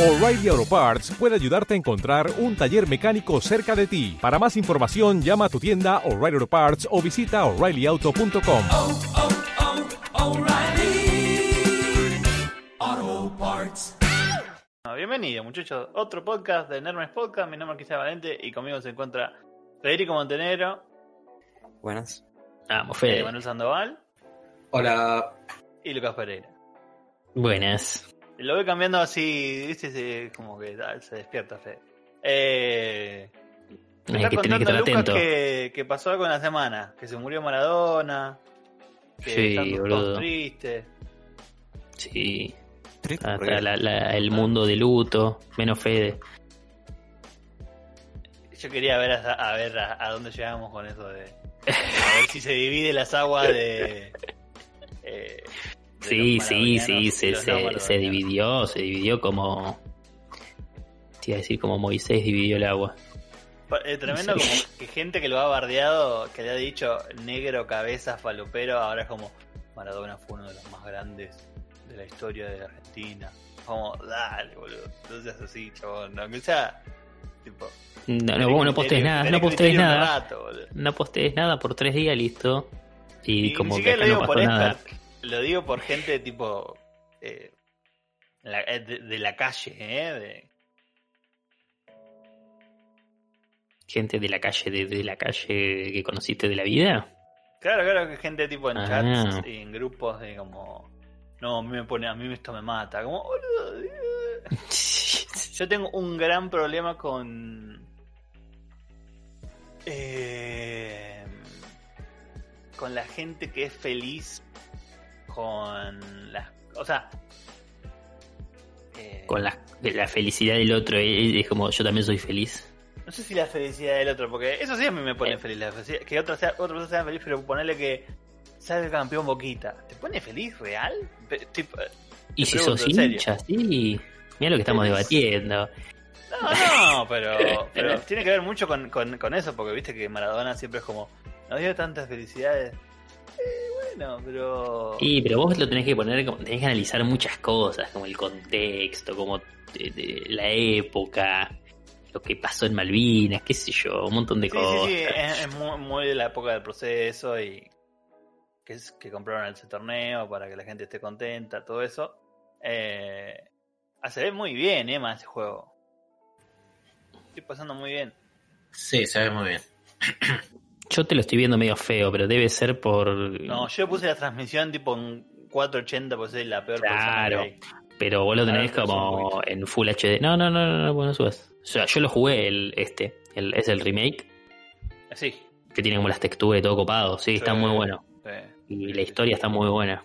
O'Reilly Auto Parts puede ayudarte a encontrar un taller mecánico cerca de ti. Para más información, llama a tu tienda O'Reilly Auto Parts o visita oreillyauto.com. oh, oh, O'Reilly Auto Parts. Ah, Bienvenido muchachos, otro podcast de Nermes Podcast, mi nombre es Cristian Valente y conmigo se encuentra Federico Montenegro, Buenas. Vamos, eh, Fede. Manuel Sandoval Hola. y Lucas Pereira. Buenas. Lo voy cambiando así, viste, Se- como que ah, se despierta Fede. Eh, me está que que contando estar Lucas atento. que, que pasó algo en la semana, que se murió Maradona, que Sí, están todos boludo. tristes. Sí. Triste, Hasta la- la- el mundo de luto. Menos Fede. Yo quería ver a, a ver a, a dónde llegamos con eso de a ver si se divide las aguas de, eh, de Sí, sí, sí. Se, no se, se dividió. Se dividió como. Te iba a decir como Moisés dividió el agua. Pa- eh, tremendo como que gente que lo ha bardeado, que le ha dicho negro, cabeza, falopero, ahora es como Maradona fue uno de los más grandes de la historia de Argentina. Como, dale, boludo. Entonces así, chabón. Aunque sea, tipo. No, no, vos no postees nada. No postees nada. rato. No postees nada por tres días, listo. Y, Y como ni que acá lo no pasó por nada. expert, lo digo por gente tipo eh, la- eh, de, de la calle, ¿eh? De- Gente de la calle, de, de la calle que conociste de la vida. claro, claro que gente tipo en Ah. chats y en grupos de como no, a mí me pone, a mí esto me mata, como yo tengo un gran problema con eh, con la gente que es feliz con las, o sea, eh, Con la, la felicidad del otro. eh, Es como yo también soy feliz. No sé si la felicidad del otro, porque eso sí a mí me pone Eh. feliz. La felicidad, que otra, sea, persona sea feliz, pero ponerle que salga campeón Boquita. ¿Te pone feliz real? Tipo, Y si pregunto, sos hincha, sí. Mira lo que estamos debatiendo. no, no, pero, pero tiene que ver mucho con, con, con eso, porque viste que Maradona siempre es como, no dio tantas felicidades. Eh, bueno, pero... Y pero vos lo tenés que poner, como, tenés que analizar muchas cosas, como el contexto, como de- de la época, lo que pasó en Malvinas, qué sé yo, un montón de Sí, cosas. sí, sí, es, es muy, muy de la época del proceso y que, es, que compraron ese torneo para que la gente esté contenta, todo eso. Eh, ah, se ve muy bien, Emma, ese juego. Estoy pasando muy bien. Sí, se ve muy bien. Yo te lo estoy viendo medio feo, pero debe ser por... No, yo puse la transmisión tipo en 480, pues soy la peor Claro. que. Pero vos lo tenés como en Full HD. No, no, no, no, no, vos no subas. O sea, yo lo jugué el este, el, es el remake, Sí. que tiene como las texturas y todo copado. Sí, está muy bueno. sí. Y la historia está muy buena.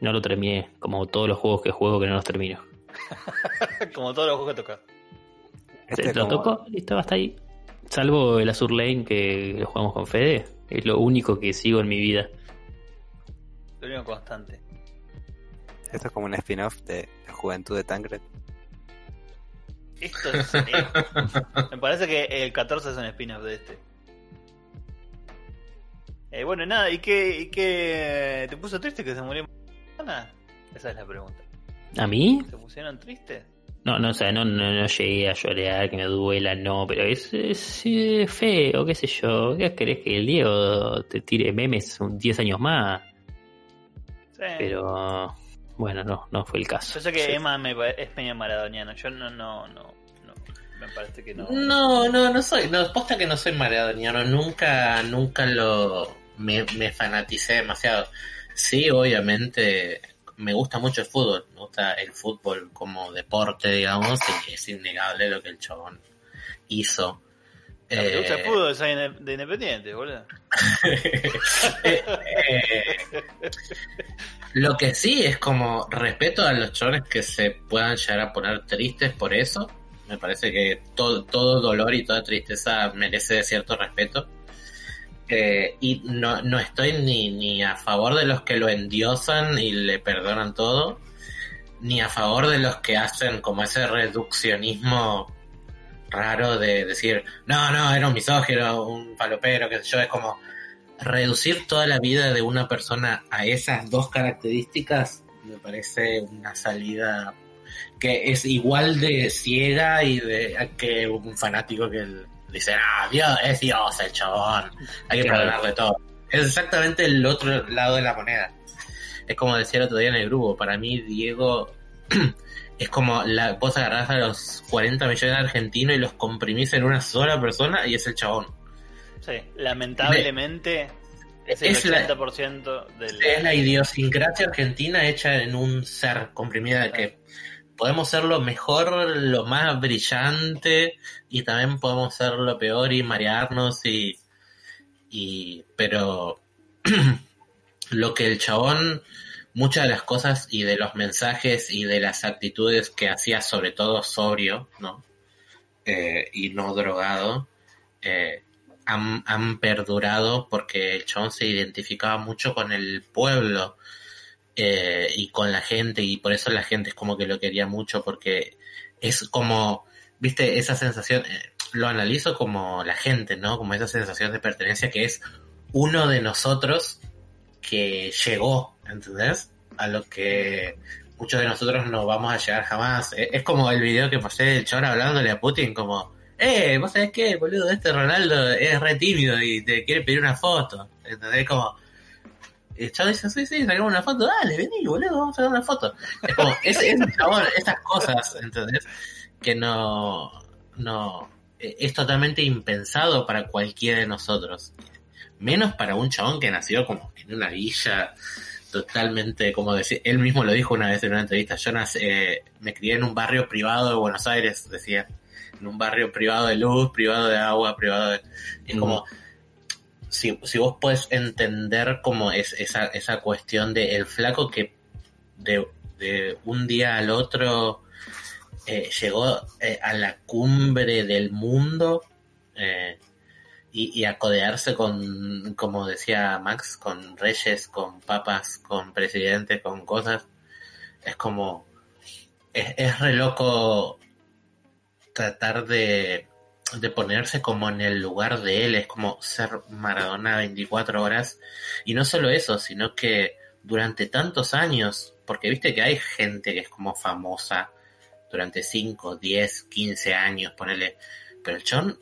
No lo terminé, como todos los juegos que juego que no los termino. Como todos los juegos que toca. Este lo como- tocó, listo, hasta ahí. Salvo el Azur Lane que lo jugamos con Fede, es lo único que sigo en mi vida. Lo único constante. Esto es como un spin-off de la juventud de Tancred. Esto es. me parece que el 14 es un spin-off de este. Eh, bueno, nada, ¿y qué, ¿y qué te puso triste que se murió Maradona? Esa es la pregunta. ¿A mí? ¿Se pusieron tristes? No, no, o sea, no, no, no llegué a llorar, que me duela, no, pero es, es, feo, qué sé yo. ¿Qué querés que el Diego te tire memes un 10 años más? Sí. Pero bueno, no, no fue el caso. Yo sé que Sí. Emma me es peña maradoniano. Yo no, no, no, no. Me parece que no. No, no, no soy. No, posta que no soy maradoniano. Nunca, nunca lo. Me, me fanaticé demasiado. Sí, obviamente. Me gusta mucho el fútbol. Me gusta el fútbol como deporte, digamos. Y es innegable lo que el chabón hizo. ¿Te gusta el Eh, fútbol? De Independiente, boludo. Eh, eh, lo que sí es como respeto a los chones que se puedan llegar a poner tristes por eso. Me parece que todo, todo dolor y toda tristeza merece cierto respeto. Eh, y no, no estoy ni, ni a favor de los que lo endiosan y le perdonan todo, ni a favor de los que hacen como ese reduccionismo raro de decir, no, no, era un misógino, un palopero, qué sé yo, es como reducir toda la vida de una persona a esas dos características me parece una salida que es igual de ciega y de que un fanático que dice, ah, Dios, es Dios el chabón, hay que Claro. perdonar de todo. Es exactamente el otro lado de la moneda. Es como decía el otro día en el grupo, para mí Diego es como la, vos agarrás a los 40 millones de argentinos y los comprimís en una sola persona y es el chabón. Sí, lamentablemente es el Es la- 80% del... Es la idiosincrasia argentina hecha en un ser comprimida que podemos ser lo mejor, lo más brillante y también podemos ser lo peor y marearnos y, y pero lo que el chabón muchas de las cosas y de los mensajes y de las actitudes que hacía sobre todo sobrio no Eh, y no drogado eh, han, han perdurado porque el chabón se identificaba mucho con el pueblo eh, y con la gente y por eso la gente es como que lo quería mucho porque es como, viste, esa sensación, eh, lo analizo como la gente, ¿no? Como esa sensación de pertenencia que es uno de nosotros que llegó, ¿entendés? A lo que muchos de nosotros no vamos a llegar jamás. Eh, Es como el video que pasé del chabón hablándole a Putin como, eh, vos sabés qué, boludo, este Ronaldo es re tímido y te quiere pedir una foto. ¿Entendés? Como, el chabón dice, sí, sí, sacamos una foto, dale, vení, boludo, vamos a sacar una foto. Es como, es, es el chabón, esas cosas, ¿entendés? Que no, no, es totalmente impensado para cualquiera de nosotros. Menos para un chabón que nació como en una villa totalmente, como decir, él mismo lo dijo una vez en una entrevista, yo nací, eh, me crié en un barrio privado de Buenos Aires, decía, en un barrio privado de luz, privado de agua, privado de... Es como, si, si vos podés entender como es esa, esa cuestión de el flaco que de, de un día al otro eh, llegó eh, a la cumbre del mundo eh, y, y con, como decía Max, con reyes, con papas, con presidentes, con cosas, es como, es, es re loco tratar de, de ponerse como en el lugar de él, es como ser Maradona 24 horas. Y no solo eso, sino que durante tantos años, porque viste que hay gente que es como famosa durante 5, 10, 15 años, ponele, pero el John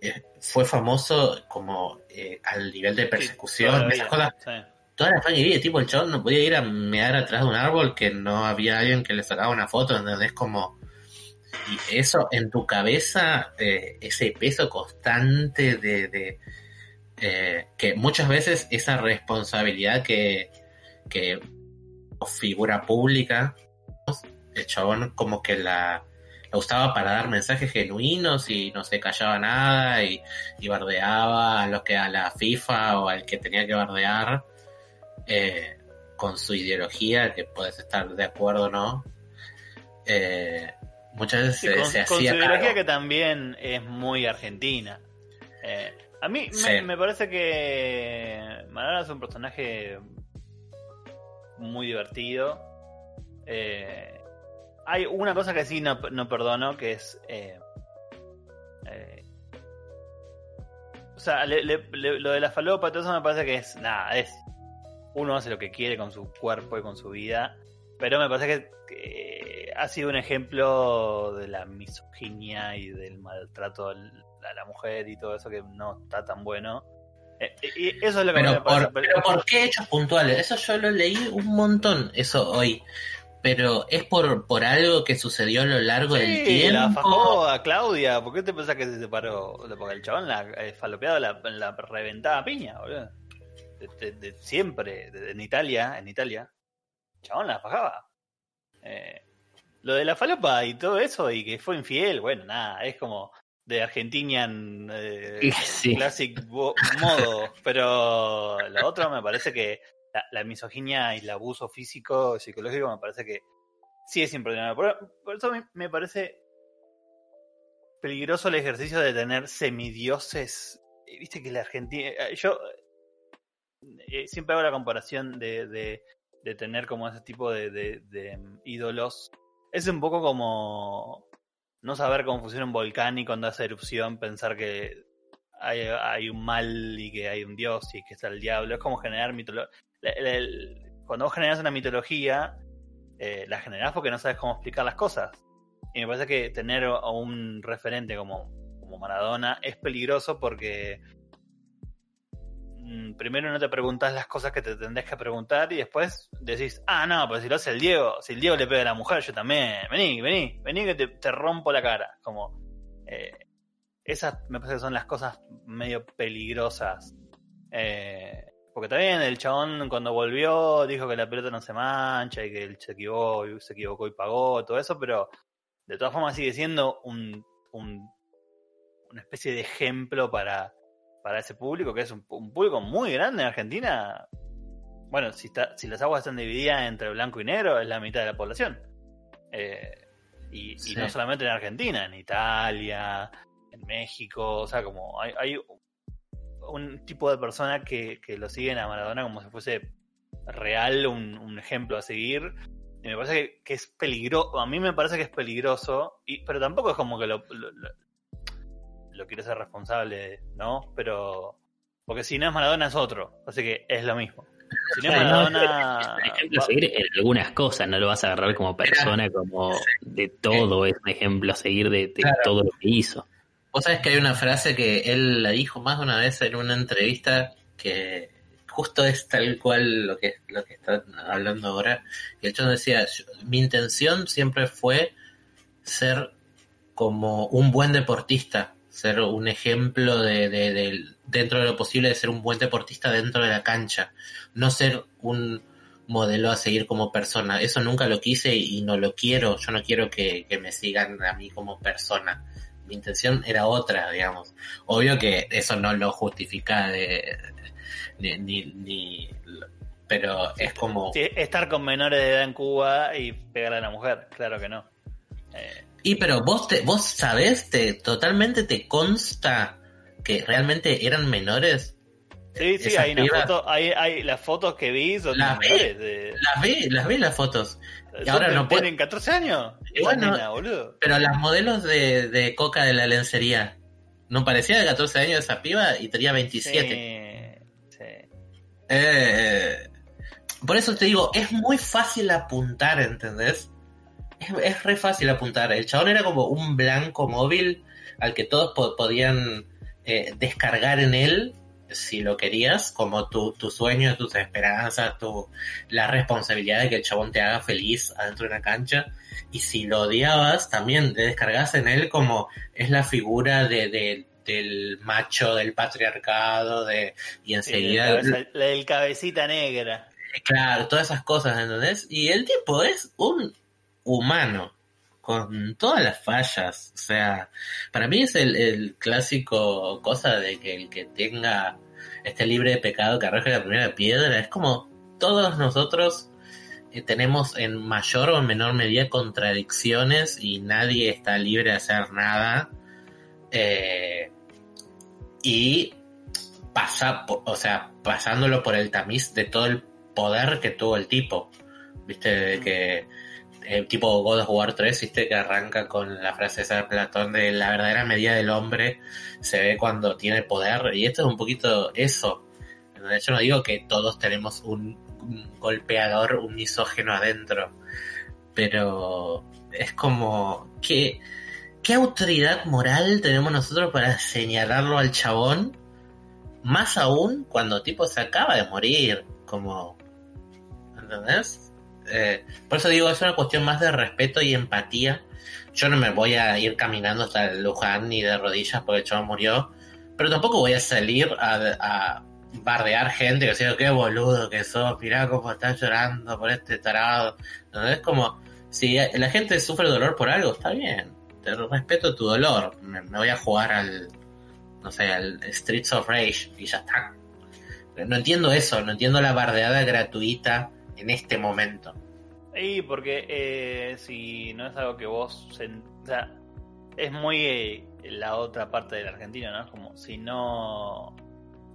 eh, fue famoso como eh, al nivel de persecución, esas cosas, Sí. toda la vida, tipo el chabón no podía ir a mear atrás de un árbol que no había alguien que le sacaba una foto, ¿entendés? Como... Y eso en tu cabeza, eh, ese peso constante de... eh, que muchas veces esa responsabilidad que, que figura pública, el chabón como que la, la usaba para dar mensajes genuinos y no se callaba nada y, y bardeaba a los que a la FIFA o al que tenía que bardear eh, con su ideología, que puedes estar de acuerdo o no. Muchas veces Sí, se, con, se con su hacía ideología que también es muy argentina. Eh, a mí me, Sí. me parece que Maradona es un personaje muy divertido. Eh, hay una cosa que sí no, no perdono, que es... eh, eh, o sea, le- le- le- lo de la falopa todo eso me parece que es... Nada, es... Uno hace lo que quiere con su cuerpo y con su vida. Pero me parece que, que ha sido un ejemplo de la misoginia y del maltrato al- a la mujer y todo eso que no está tan bueno. Eh, y eso es lo que Pero me por, pero ¿por qué hechos puntuales? Eso yo lo leí un montón, eso hoy. Pero es por, por algo que sucedió a lo largo del Sí, la tiempo. fajó a Claudia. ¿Por qué te pensás que se separó? Porque el chabón la eh, falopeado la, la reventaba piña, boludo. De, de- de siempre, en Italia, en Italia. El chabón la fajaba. Eh, lo de la falopa y todo eso, y que fue infiel, bueno, nada, es como de Argentinian eh, Sí. Classic modo. Pero lo otro me parece que la, la misoginia y el abuso físico, psicológico, me parece que sí es imperdonable. Por, por eso me, me parece peligroso el ejercicio de tener semidioses. Eh, Viste que la Argentina. eh, Yo eh, siempre hago la comparación de, de, de tener como ese tipo de, de- de, mm, ídolos. Es un poco como no saber cómo funciona un volcán y cuando hace erupción pensar que hay, hay un mal y que hay un dios y que está el diablo. Es como generar mitología. Cuando vos generas una mitología, eh, la generás porque no sabes cómo explicar las cosas. Y me parece que tener a un referente como, como Maradona es peligroso porque primero no te preguntas las cosas que te tendrías que preguntar y después decís, ah, no, pero si lo hace el Diego, si el Diego le pega a la mujer, yo también, vení, vení, vení que te, rompo la cara. Como, eh, esas me parece que son las cosas medio peligrosas. Eh, porque también el chabón cuando volvió dijo que la pelota no se mancha y que él se equivocó, se equivocó y pagó, todo eso, pero de todas formas sigue siendo un, un- una especie de ejemplo para, para ese público, que es un, un público muy grande en Argentina. Bueno, si, está, si las aguas están divididas entre blanco y negro, es la mitad de la población. Eh, y, no solamente en Argentina, en Italia, en México, o sea, como hay, hay un tipo de persona que, que lo siguen a Maradona como si fuese real, un, un ejemplo a seguir. Y me parece que, que es peligroso, a mí me parece que es peligroso, y, pero tampoco es como que lo, lo, lo- lo quiero ser responsable, ¿no? Pero, porque si no es Maradona es otro, así que es lo mismo. Si no es no, Maradona... Un ejemplo a va- seguir en algunas cosas, no lo vas a agarrar como persona, como de todo, es un ejemplo a seguir de, de Claro. todo lo que hizo. Vos sabés que hay una frase que él la dijo más de una vez en una entrevista que justo es tal cual lo que, lo que están hablando ahora. Y el chon decía, "Yo- mi intención siempre fue ser como un buen deportista, ser un ejemplo de, de- de- dentro de lo posible de ser un buen deportista dentro de la cancha, no ser un modelo a seguir como persona. Eso nunca lo quise y no lo quiero. Yo no quiero que, me sigan a mí como persona mi intención era otra, digamos. Obvio que eso no lo justifica de, ni, ni, ni- pero es como... Estar con menores de edad en Cuba y pegar a la mujer, claro que no. Eh, Y pero vos te, vos sabés, te, totalmente te consta que realmente eran menores. sí, sí, hay una pibas- foto, hay, hay las fotos que vi son Las menores de, Las vi, las vi las fotos. Y ahora no puede- tienen 14 años. Bueno, nena, boludo. Pero las modelos de, de coca de la lencería, ¿no parecía de 14 años esa piba y tenía 27? Sí, sí. Eh, por eso te digo, es muy fácil apuntar, ¿entendés? Es, es re fácil apuntar. El chabón era como un blanco móvil al que todos po- podían eh, descargar en él si lo querías, como tu, tu sueño, tus esperanzas, tu, la responsabilidad de que el chabón te haga feliz adentro de una cancha. Y si lo odiabas, también te descargas en él como es la figura de, de- del macho, del patriarcado, de, y Sí, enseguida... cabeza- la del cabecita negra. Claro, todas esas cosas, ¿entendés? Y el tipo es un humano, con todas las fallas. O sea, para mí es el, clásico cosa de que el que tenga, esté libre de pecado, que arroje la primera piedra. Es como todos nosotros eh, tenemos en mayor o en menor medida contradicciones y nadie está libre de hacer nada. Eh, y pasa, o sea, pasándolo por el tamiz de todo el poder que tuvo el tipo. Viste, de que el tipo God of War 3, viste, que arranca con la frase de Platón de la verdadera medida del hombre se ve cuando tiene poder. Y esto es un poquito eso. Hecho, no digo que todos tenemos un, un golpeador, un misógeno adentro. Pero es como que ¿qué autoridad moral tenemos nosotros para señalarlo al chabón? Más aún cuando tipo se acaba de morir, como... ¿Entendés? Eh, por eso digo, es una cuestión más de respeto y empatía. Yo no me voy a ir caminando hasta el Luján ni de rodillas porque el chabón murió, pero tampoco voy a salir a, bardear gente que sea, qué boludo que sos, mirá cómo estás llorando por este tarado. ¿Entendés? Como, si la gente sufre dolor por algo, está bien te respeto tu dolor. Me, me voy a jugar al, no sé, al Streets of Rage y ya está. No entiendo eso, no entiendo la bardeada gratuita en este momento. Y porque eh, si no es algo que vos... o sea, es muy eh, la otra parte de la Argentina, ¿no? Como si no...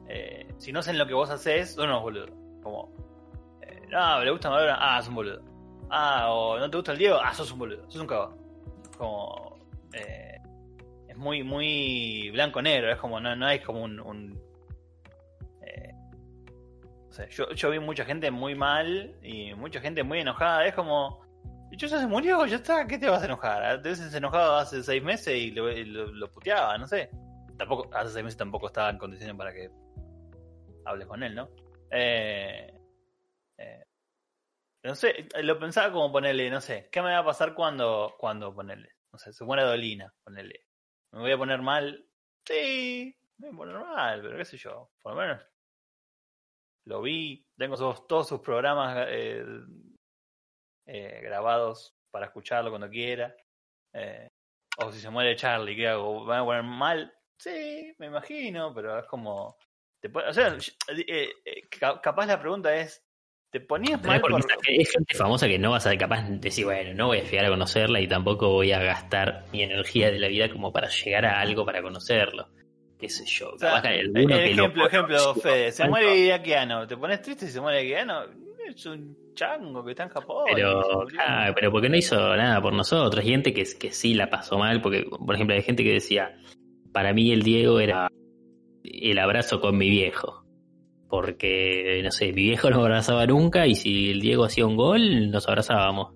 eh, si no hacen lo que vos haces, son unos boludos. Como... eh, no, le gusta Maradona, ah, es un boludo. Ah, o no te gusta el Diego, ah, sos un boludo, sos un cagón. Como... es muy, muy blanco-negro, es como, no, no hay como un... yo, yo vi mucha gente muy mal y mucha gente muy enojada, es como... Bicho ya se murió, ya está, ¿qué te vas a enojar? Antes se enojado hace seis meses y lo puteaba, no sé. Tampoco, hace seis meses tampoco estaba en condiciones para que hables con él, ¿no? Eh, eh, no sé, lo pensaba como ponerle, no sé, ¿qué me va a pasar cuando, cuando ponerle? No sé, se muere Dolina, ponerle. ¿Me voy a poner mal? Sí, me voy a poner mal, pero qué sé yo, por lo menos lo vi, tengo sus- todos sus programas eh, eh, grabados para escucharlo cuando quiera. Eh, o si se muere Charlie, ¿qué hago? ¿Me voy a poner mal? Sí, me imagino, pero es como... Te o sea, eh, eh, ca- capaz la pregunta es, ¿te ponías mal es por... gente famosa que no vas a capaz de decir, bueno, no voy a llegar a conocerla y tampoco voy a gastar mi energía de la vida como para llegar a algo para conocerlo. Qué sé yo. O sea, capaz que hay eh, ejemplo, ejemplo, Fede, se muere Iraquiano, ¿te pones triste si se muere Iraquiano? Es un chango que está en Japón. Pero, ah, pero porque no hizo nada por nosotros. Hay gente que, que sí la pasó mal, porque, por ejemplo, hay gente que decía, para mí el Diego era el abrazo con mi viejo. Porque, no sé, mi viejo no abrazaba nunca y si el Diego hacía un gol, nos abrazábamos.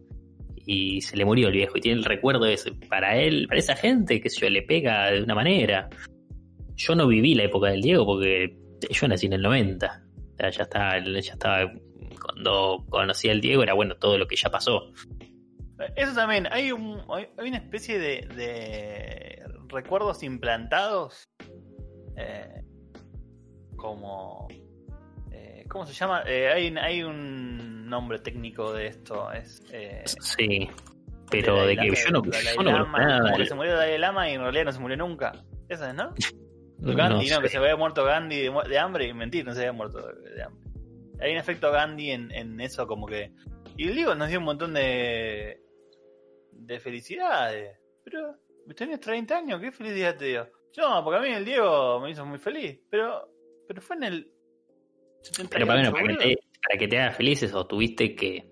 Y se le murió el viejo y tiene el recuerdo de eso. Para él, para esa gente, que yo, le pega de una manera. Yo no viví la época del Diego porque yo nací en el 90. O sea, ya estaba, ya estaba cuando conocí al Diego era bueno todo lo que ya pasó. Eso también, hay, un, hay hay una especie de, de recuerdos implantados eh, como... eh, ¿Cómo se llama? Eh, hay, hay un nombre técnico de esto. Es, eh, Sí. Pero de, que yo no, yo no nada. como que se murió Dalai Lama y en realidad no se murió nunca. Esa es, ¿no? Gandhi, no, que se había muerto Gandhi de, mu- de hambre y mentir, no se había muerto de, hambre. Hay un efecto Gandhi en, en eso como que... Y el Diego nos dio un montón de... de felicidades. Pero, tenés 30 años, ¿qué felicidad te dio? Yo, porque a mí el Diego me hizo muy feliz, pero... Pero fue en el... 78, Pero para, bueno, para, que te, para que te hagas felices o tuviste que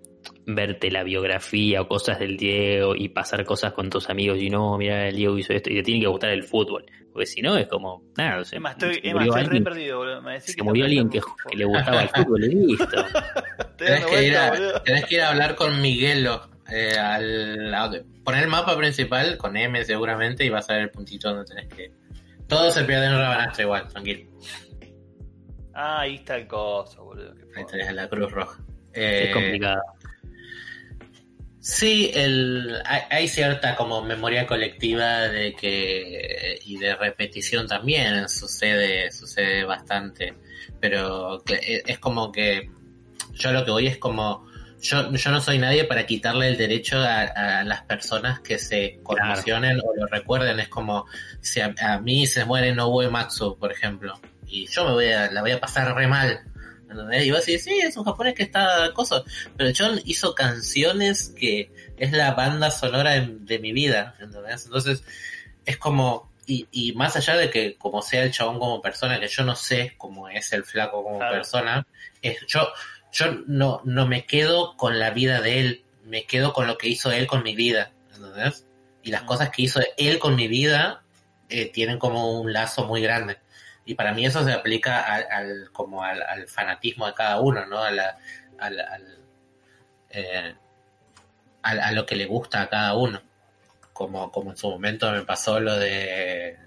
verte la biografía o cosas del Diego y pasar cosas con tus amigos y no, mira, el Diego hizo esto y te tiene que gustar el fútbol. Porque si no, es como, nada, se, Emma, estoy, se Emma, murió estoy re alguien, perdido, boludo. Me se que murió alguien que, que le gustaba el fútbol y listo. Tenés que, ir a, tenés que ir a hablar con Miguelo. eh, al, a- poner el mapa principal con M seguramente y vas a ver el puntito donde tenés que. Todo se pierde en una banastra igual, tranquilo. Ah, ahí está el coso, boludo. Ahí tenés la Cruz Roja. Eh, Es complicado. Sí, el, hay, hay cierta como memoria colectiva de que y de repetición también sucede sucede bastante, pero que- e, es como que yo lo que voy es como yo, yo no soy nadie para quitarle el derecho a, a las personas que se conmocionen o lo recuerden. Es como si a, a mí se muere Nobuo Matsu, por ejemplo, y yo me voy a, la voy a pasar re mal. ¿Entendés? Y vos decís, sí, es un japonés que está cosa. Pero John hizo canciones que es la banda sonora de, de mi vida. ¿entendés? Entonces, es como, y, y más allá de que como sea el chabón como persona, que yo no sé cómo es el flaco como Claro. persona, es, yo, yo no, no me quedo con la vida de él, me quedo con lo que hizo él con mi vida. ¿entendés? Y las cosas que hizo él con mi vida eh, tienen como un lazo muy grande. Y para mí eso se aplica al, como al, fanatismo de cada uno, ¿no? A, al, eh, al- a lo que le gusta a cada uno. Como, como en su momento me pasó lo de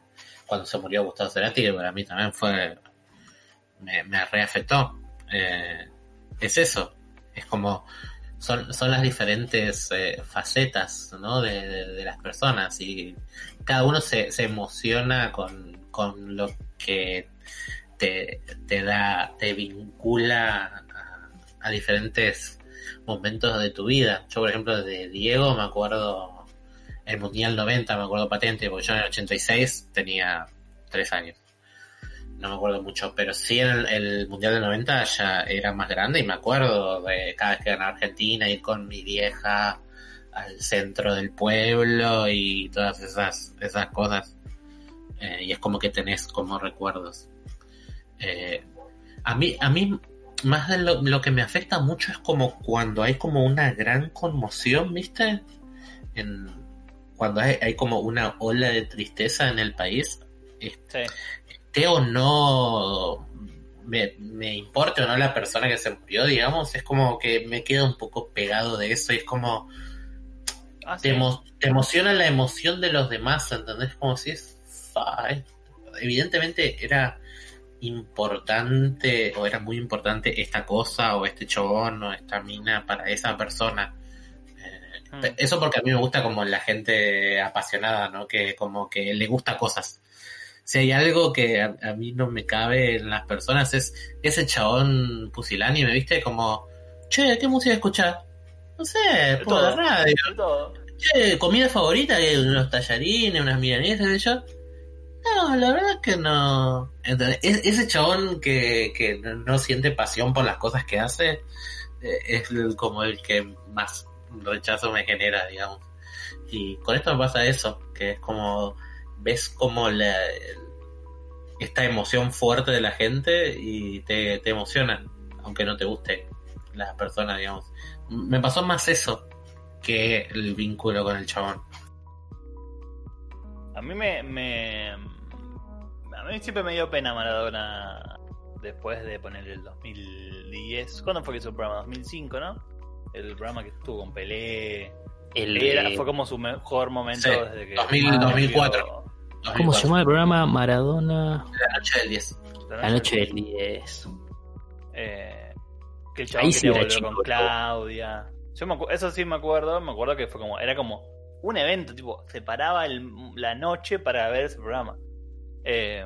cuando se murió Gustavo Cerati, que para mí también fue. me, reafectó. Eh, es eso. Es como. Son, son las diferentes eh, facetas ¿no? de, de- de las personas y cada uno se, se emociona con, con lo que te, te da, te vincula a, diferentes momentos de tu vida. Yo, por ejemplo, de Diego me acuerdo el Mundial 90, me acuerdo patente, porque yo en el 86 tenía tres años. No me acuerdo mucho, pero sí el Mundial del 90 ya era más grande y me acuerdo de cada vez que ganaba Argentina, ir con mi vieja al centro del pueblo y todas esas, esas cosas. Eh, y es como que tenés como recuerdos. Eh, a mí, a mí, más de lo, lo que me afecta mucho es como cuando hay como una gran conmoción, ¿viste? En, cuando hay, hay como una ola de tristeza en el país, Sí. esté o no me, me importe o no la persona que se murió, digamos, es como que me quedo un poco pegado de eso y es como Ah, te, sí. emo- te emociona la emoción de los demás, ¿entendés? Como si es... Evidentemente era importante o era muy importante esta cosa o este chabón o esta mina para esa persona. Eh, Mm. Eso porque a mí me gusta como la gente apasionada, ¿no? Que como que le gusta cosas. Si hay algo que a, a mí no me cabe en las personas es ese chabón pusilánime, ¿viste? Como, che, ¿qué música escuchás? No sé, por la radio. Todo. Che, comida favorita, unos tallarines, unas milanesas, de yo. No, la verdad es que no. Entonces, es- ese chabón que, que no, siente pasión por las cosas que hace eh, es como el que más rechazo me genera, digamos. Y con esto me pasa eso, que es como ves como la, esta emoción fuerte de la gente y te, te emocionan, aunque no te guste la persona, digamos. Me pasó más eso que el vínculo con el chabón. A mí me, me. A mí siempre me dio pena Maradona después de poner el 2010. ¿Cuándo fue que hizo el programa? 2005, ¿no? El programa que estuvo con Pelé. El, Era, fue como su mejor momento Sí, desde que. 2000, volvió 2004. ¿Cómo se llama el programa? Maradona. La noche del 10. La noche del 10. Eh, que el chabón Ahí sí quería era volver chico, con. Claudia. Yo me eso sí me acuerdo, me acuerdo que fue como, era como un evento, tipo, se paraba el- la noche para ver ese programa. Eh,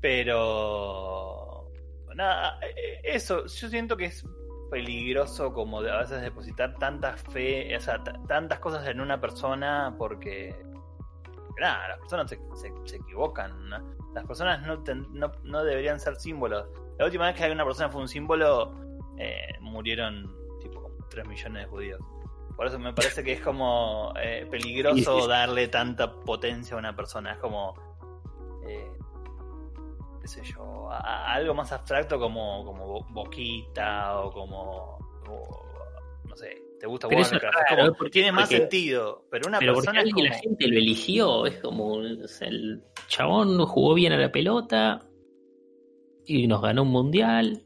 pero nada, eh, eso, yo siento que es peligroso como a veces depositar tanta fe, o sea, tantas cosas en una persona porque nada, las personas se, se- se equivocan. ¿no? Las personas no, ten- no, no deberían ser símbolos. La última vez que alguna persona fue un símbolo, eh, murieron tipo como 3 millones de judíos. Por eso me parece que es como eh, peligroso darle tanta potencia a una persona. Es como, eh, qué sé yo, a- a algo más abstracto como, como Bo- Boquita o como, o, no sé, te gusta Pero eso es Warcraft. Es raro, como- porque- tiene más porque- sentido, pero una Pero persona es como... la gente lo eligió. Es como. o sea, el chabón jugó bien a la pelota. Y nos ganó un mundial.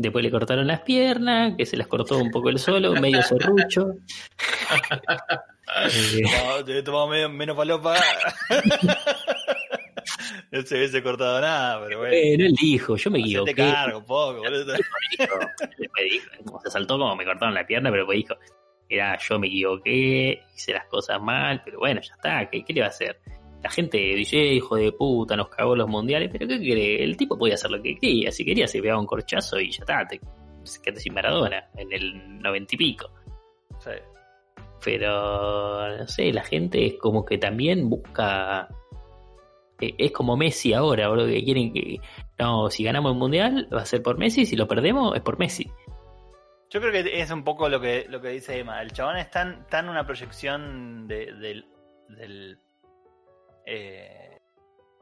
Después le cortaron las piernas, que se las cortó un poco el solo, medio serrucho. Eh, No, te he tomado menos, menos palopa. no se hubiese cortado nada, pero bueno. bueno, él dijo, yo me equivoqué. cargo un poco, boludo. después dijo, se saltó como me cortaron la pierna, pero después dijo, era yo me equivoqué, hice las cosas mal, pero bueno, ya está, ¿qué, qué le va a hacer? La gente dice, hijo de puta, nos cagó los mundiales, pero ¿qué cree? El tipo podía hacer lo que quería, si quería se pegaba un corchazo y ya está, te quedaste sin Maradona en el noventa y pico. Sí. Pero, no sé, la gente es como que también busca... eh, Es como Messi ahora, boludo, que quieren que... No, si ganamos el mundial va a ser por Messi, si lo perdemos es por Messi. Yo creo que es un poco lo que, lo que dice Emma. El chabón es tan, tan una proyección de- del, del, eh,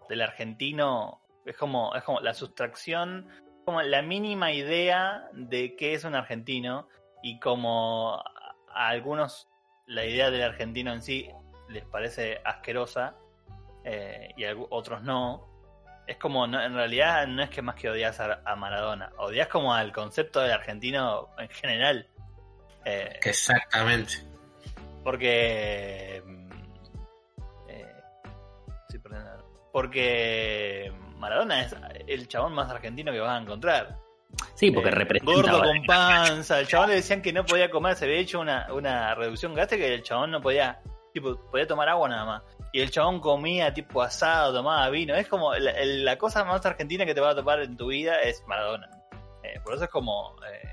del argentino. Es como, es como la sustracción, como la mínima idea de qué es un argentino. Y como a, algunos la idea del argentino en sí les parece asquerosa eh, y a otros no. Es como, no- en realidad no es que más que odias a, a Maradona, odias como al concepto del argentino en general. Eh, Exactamente. porque... porque Maradona es el chabón más argentino que vas a encontrar. Sí, porque Eh, representa... Gordo con panza. El chabón le decían que no podía comer. Se había hecho una, una reducción gástrica que el chabón no podía. Tipo, podía tomar agua nada más. Y el chabón comía tipo asado, tomaba vino. Es como la, cosa más argentina que te va a topar en tu vida es Maradona. Eh, por eso es como eh,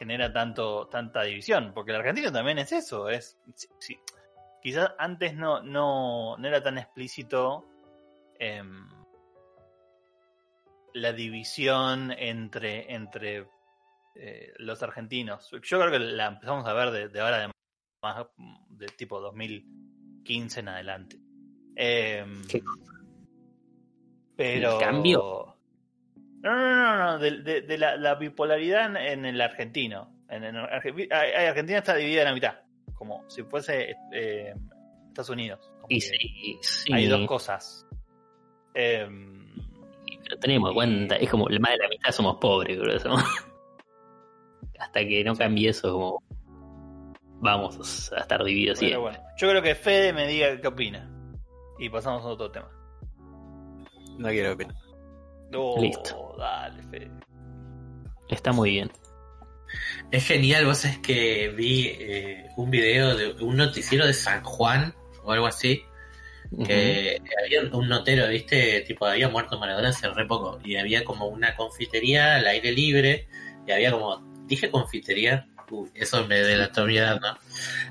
genera tanto tanta división. Porque el argentino también es eso. Es sí, sí. Quizás antes no, no, no era tan explícito. Em, la división entre, entre eh, los argentinos. Yo creo que la empezamos a ver de, de ahora de más de tipo 2015 en adelante. Em, ¿Qué pero ¿El cambio? No, no, no, no, de, de- de la, la bipolaridad en, en el argentino. En, en Argentina está dividida en la mitad, como si fuese eh, Estados Unidos. Como Y que sí, sí, Hay dos cosas. Em, pero tenemos en cuenta, es como más de la mitad somos pobres, bro, somos- Hasta que no cambie eso, como vamos a estar divididos Pero siempre. bueno, yo creo que Fede me diga qué opina. Y pasamos a otro tema. No quiero opinar. Oh, Listo. Dale, Fede. Está muy bien. Es genial, vos es que vi eh, un video de un noticiero de San Juan o algo así, que había un notero, viste, tipo había muerto Maradona hace re poco y había como una confitería al aire libre y había como, dije confitería, Uy, eso me delató mi edad, ¿no?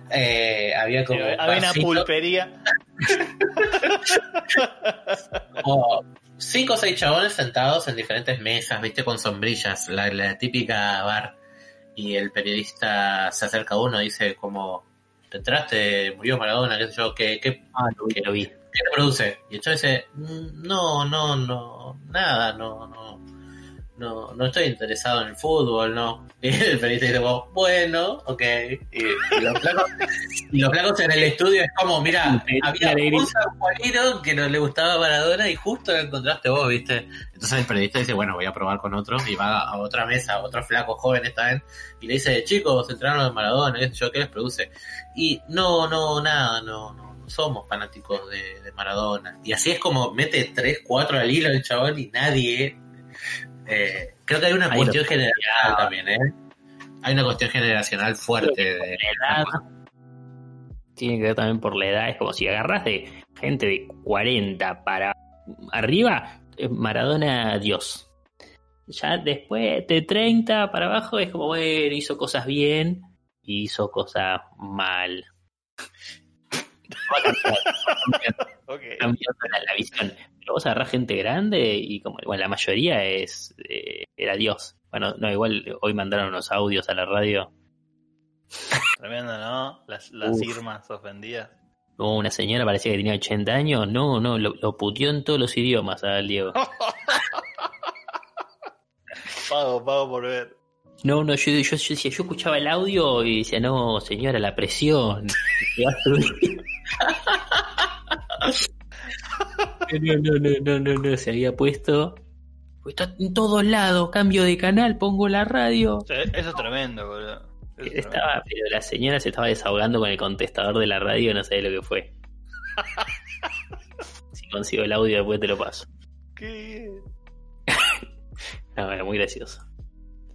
Eh, había como Había una pulpería. como cinco o seis chabones sentados en diferentes mesas, viste, con sombrillas, la, la típica bar. Y el periodista se acerca a uno y dice como, ¿te enteraste? Murió Maradona, qué sé yo, ¿qué, qué, Ah, lo vi, lo vi. qué produce? Y el chavo dice, "Mm, no, no, no, nada, no, no, no, no estoy interesado en el fútbol, no. Y el periodista dice, bueno, ok. Y, y los flacos, y los flacos en el estudio es como, mira, había un sanjuanino que no le gustaba Maradona y justo lo encontraste vos, ¿viste? Entonces el periodista dice, bueno, voy a probar con otro y va a otra mesa, otro flaco joven esta vez, y le dice, chicos, entraron de Maradona, qué yo, ¿qué les produce? Y no, no, nada, no, no, no somos fanáticos de, de Maradona. Y así es como mete tres, cuatro al hilo el chabón y nadie... eh, creo que hay una Ahí cuestión generacional también, ¿eh? Hay una cuestión generacional fuerte de... tiene que ver también por la edad. Es como si agarras de gente de 40 para arriba, es Maradona Dios. Ya después de 30 para abajo es como, bueno, hizo cosas bien y hizo cosas mal. Cambiando la, la visión. Pero vos agarrás gente grande y como bueno, la mayoría es eh, era Dios. Bueno, no, igual hoy mandaron unos audios a la radio. Tremendo, ¿no? Las, las irmas ofendidas. Hubo una señora, parecía que tenía 80 años. No, no, lo, lo puteó en todos los idiomas al Diego. Pago, pago por ver. No, no, yo, yo, yo decía, yo escuchaba el audio y decía, no, señora, la presión. te va a subir". No, no, no, no, no, no, se había puesto. Pues está en todos lados, cambio de canal, pongo la radio. Eso es tremendo, boludo. Estaba, pero la señora se estaba desahogando con el contestador de la radio, no sé lo que fue. si consigo el audio después te lo paso. tremendo. No, era muy gracioso.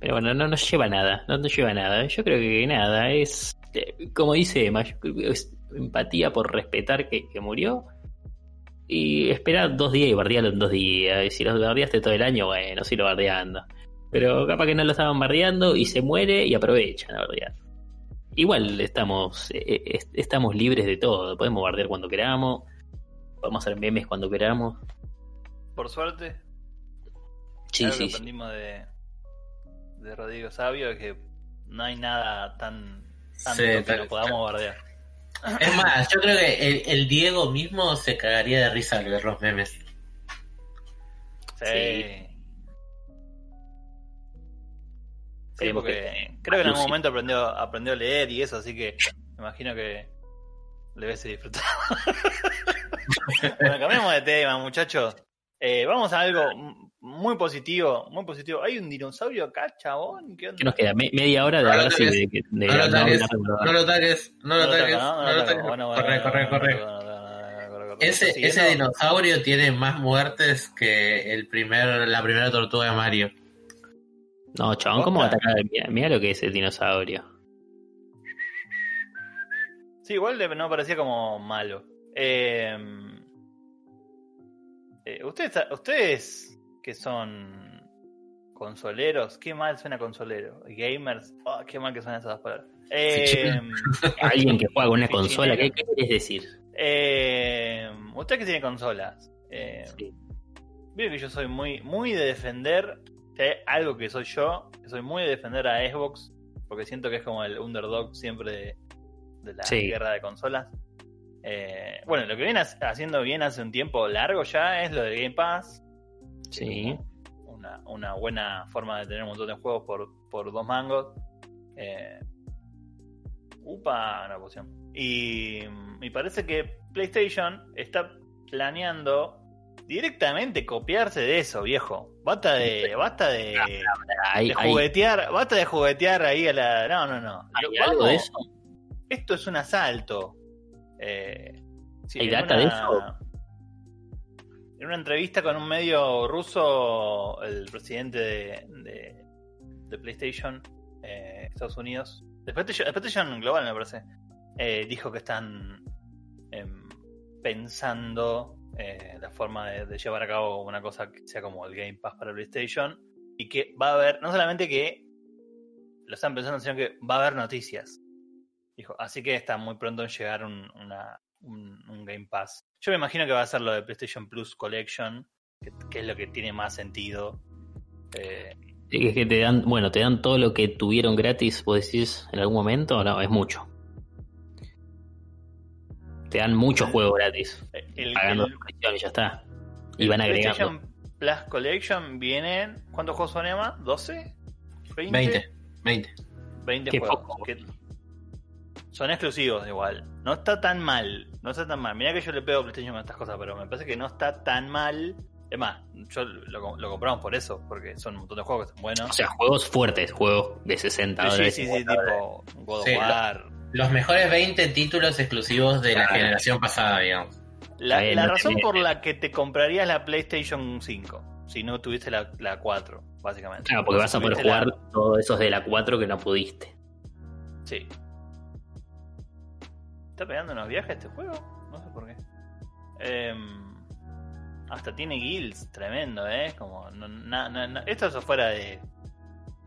Pero bueno, no nos lleva nada, no nos lleva nada. Yo creo que nada, es eh, como dice Emma, es empatía por respetar que, que murió y esperar dos días y bardearlo en dos días. Y si lo bardeaste todo el año, bueno, sí lo bardeando. Pero capaz que no lo estaban bardeando y se muere y aprovechan a bardear. Igual estamos, eh, eh, estamos libres de todo, podemos bardear cuando queramos, podemos hacer memes cuando queramos. Por suerte, Sí, algo sí, que sí. aprendimos de, de Rodrigo Sabio es que no hay nada tan tanto Sí, que no podamos bardear. Es más, yo creo que el, el Diego mismo se cagaría de risa al ver los memes. Sí. Sí. Porque creo que en algún momento aprendió, aprendió a leer y eso, así que me imagino que le hubiese disfrutado. bueno, cambiemos de tema, muchachos. Eh, vamos a algo muy positivo, muy positivo. ¿Hay un dinosaurio acá, chabón? ¿Qué onda? ¿Qué nos queda? Me- media hora de No lo hablar de, de, de- de No lo Maradona. no lo toques, no lo toca, ¿no? lo Corre, corre, corre. Ese, ese dinosaurio tiene más muertes que el primer, la primera tortuga de Mario. No, chabón, ¿cómo va a atacar? Mira, mira lo que es el dinosaurio. Sí, igual de- no parecía como malo. Eh, eh, ustedes, ustedes que son consoleros, qué mal suena consolero. Gamers, oh, qué mal que suenan esas dos palabras. Eh, Alguien que juega con una consola, ¿qué, qué querés decir? eh, ustedes que tienen consolas, eh, Sí. vieron que yo soy muy, muy de defender, si hay algo que soy yo, que soy muy de defender a Xbox, porque siento que es como el underdog siempre de, de la Sí. guerra de consolas. Eh, bueno, lo que viene ha- haciendo bien hace un tiempo largo ya es lo del Game Pass. Sí. Una, una buena forma de tener un montón de juegos por, por dos mangos. Eh, upa, una poción. Y me parece que PlayStation está planeando directamente copiarse de eso, viejo. Basta de, basta de, Hay, de hay- juguetear, basta de juguetear ahí a la. No, no, no. hay algo de eso. esto es un asalto. Eh, sí, ¿Hay en data de eso? En una entrevista con un medio ruso, el presidente de, de- de PlayStation, eh, Estados Unidos, de PlayStation, de PlayStation Global me parece, eh, dijo que están em, pensando eh, la forma de, llevar a cabo una cosa que sea como el Game Pass para PlayStation y que va a haber, no solamente que lo están pensando, sino que va a haber noticias. Dijo, así que está muy pronto en llegar un, una- un- un Game Pass. Yo me imagino que va a ser lo de PlayStation Plus Collection, que, es lo que tiene más sentido. Eh, Es que te dan, bueno, te dan todo lo que tuvieron gratis, vos decís, en algún momento, no, es mucho. Te dan muchos juegos gratis, el, pagando el- suscripción y ya está. Y van agregando. PlayStation Plus Collection vienen. ¿Cuántos juegos son, Emma? ¿12? ¿20? 20. 20. 20 Qué juegos. poco. que son exclusivos igual. No está tan mal. No está tan mal. Mira que yo le pego a PlayStation con estas cosas, pero me parece que no está tan mal. Es más, yo lo, lo compramos por eso, porque son un montón de juegos que están buenos. O sea, juegos fuertes, juegos de 60 sí, sí, dólares. sí, sí, tipo God of Sí, War. Los mejores 20 títulos exclusivos de la generación pasada, digamos. La, no razón tiene- por la que te comprarías la PlayStation 5, si no tuviste la, la 4, básicamente. Claro, porque vas a poder la- jugar todos esos de la 4 que no pudiste. Sí. ¿Está pegando unos viajes este juego? No sé por qué. Em, hasta tiene guilds, tremendo, ¿eh? Como, no- na- na- na- esto es afuera de...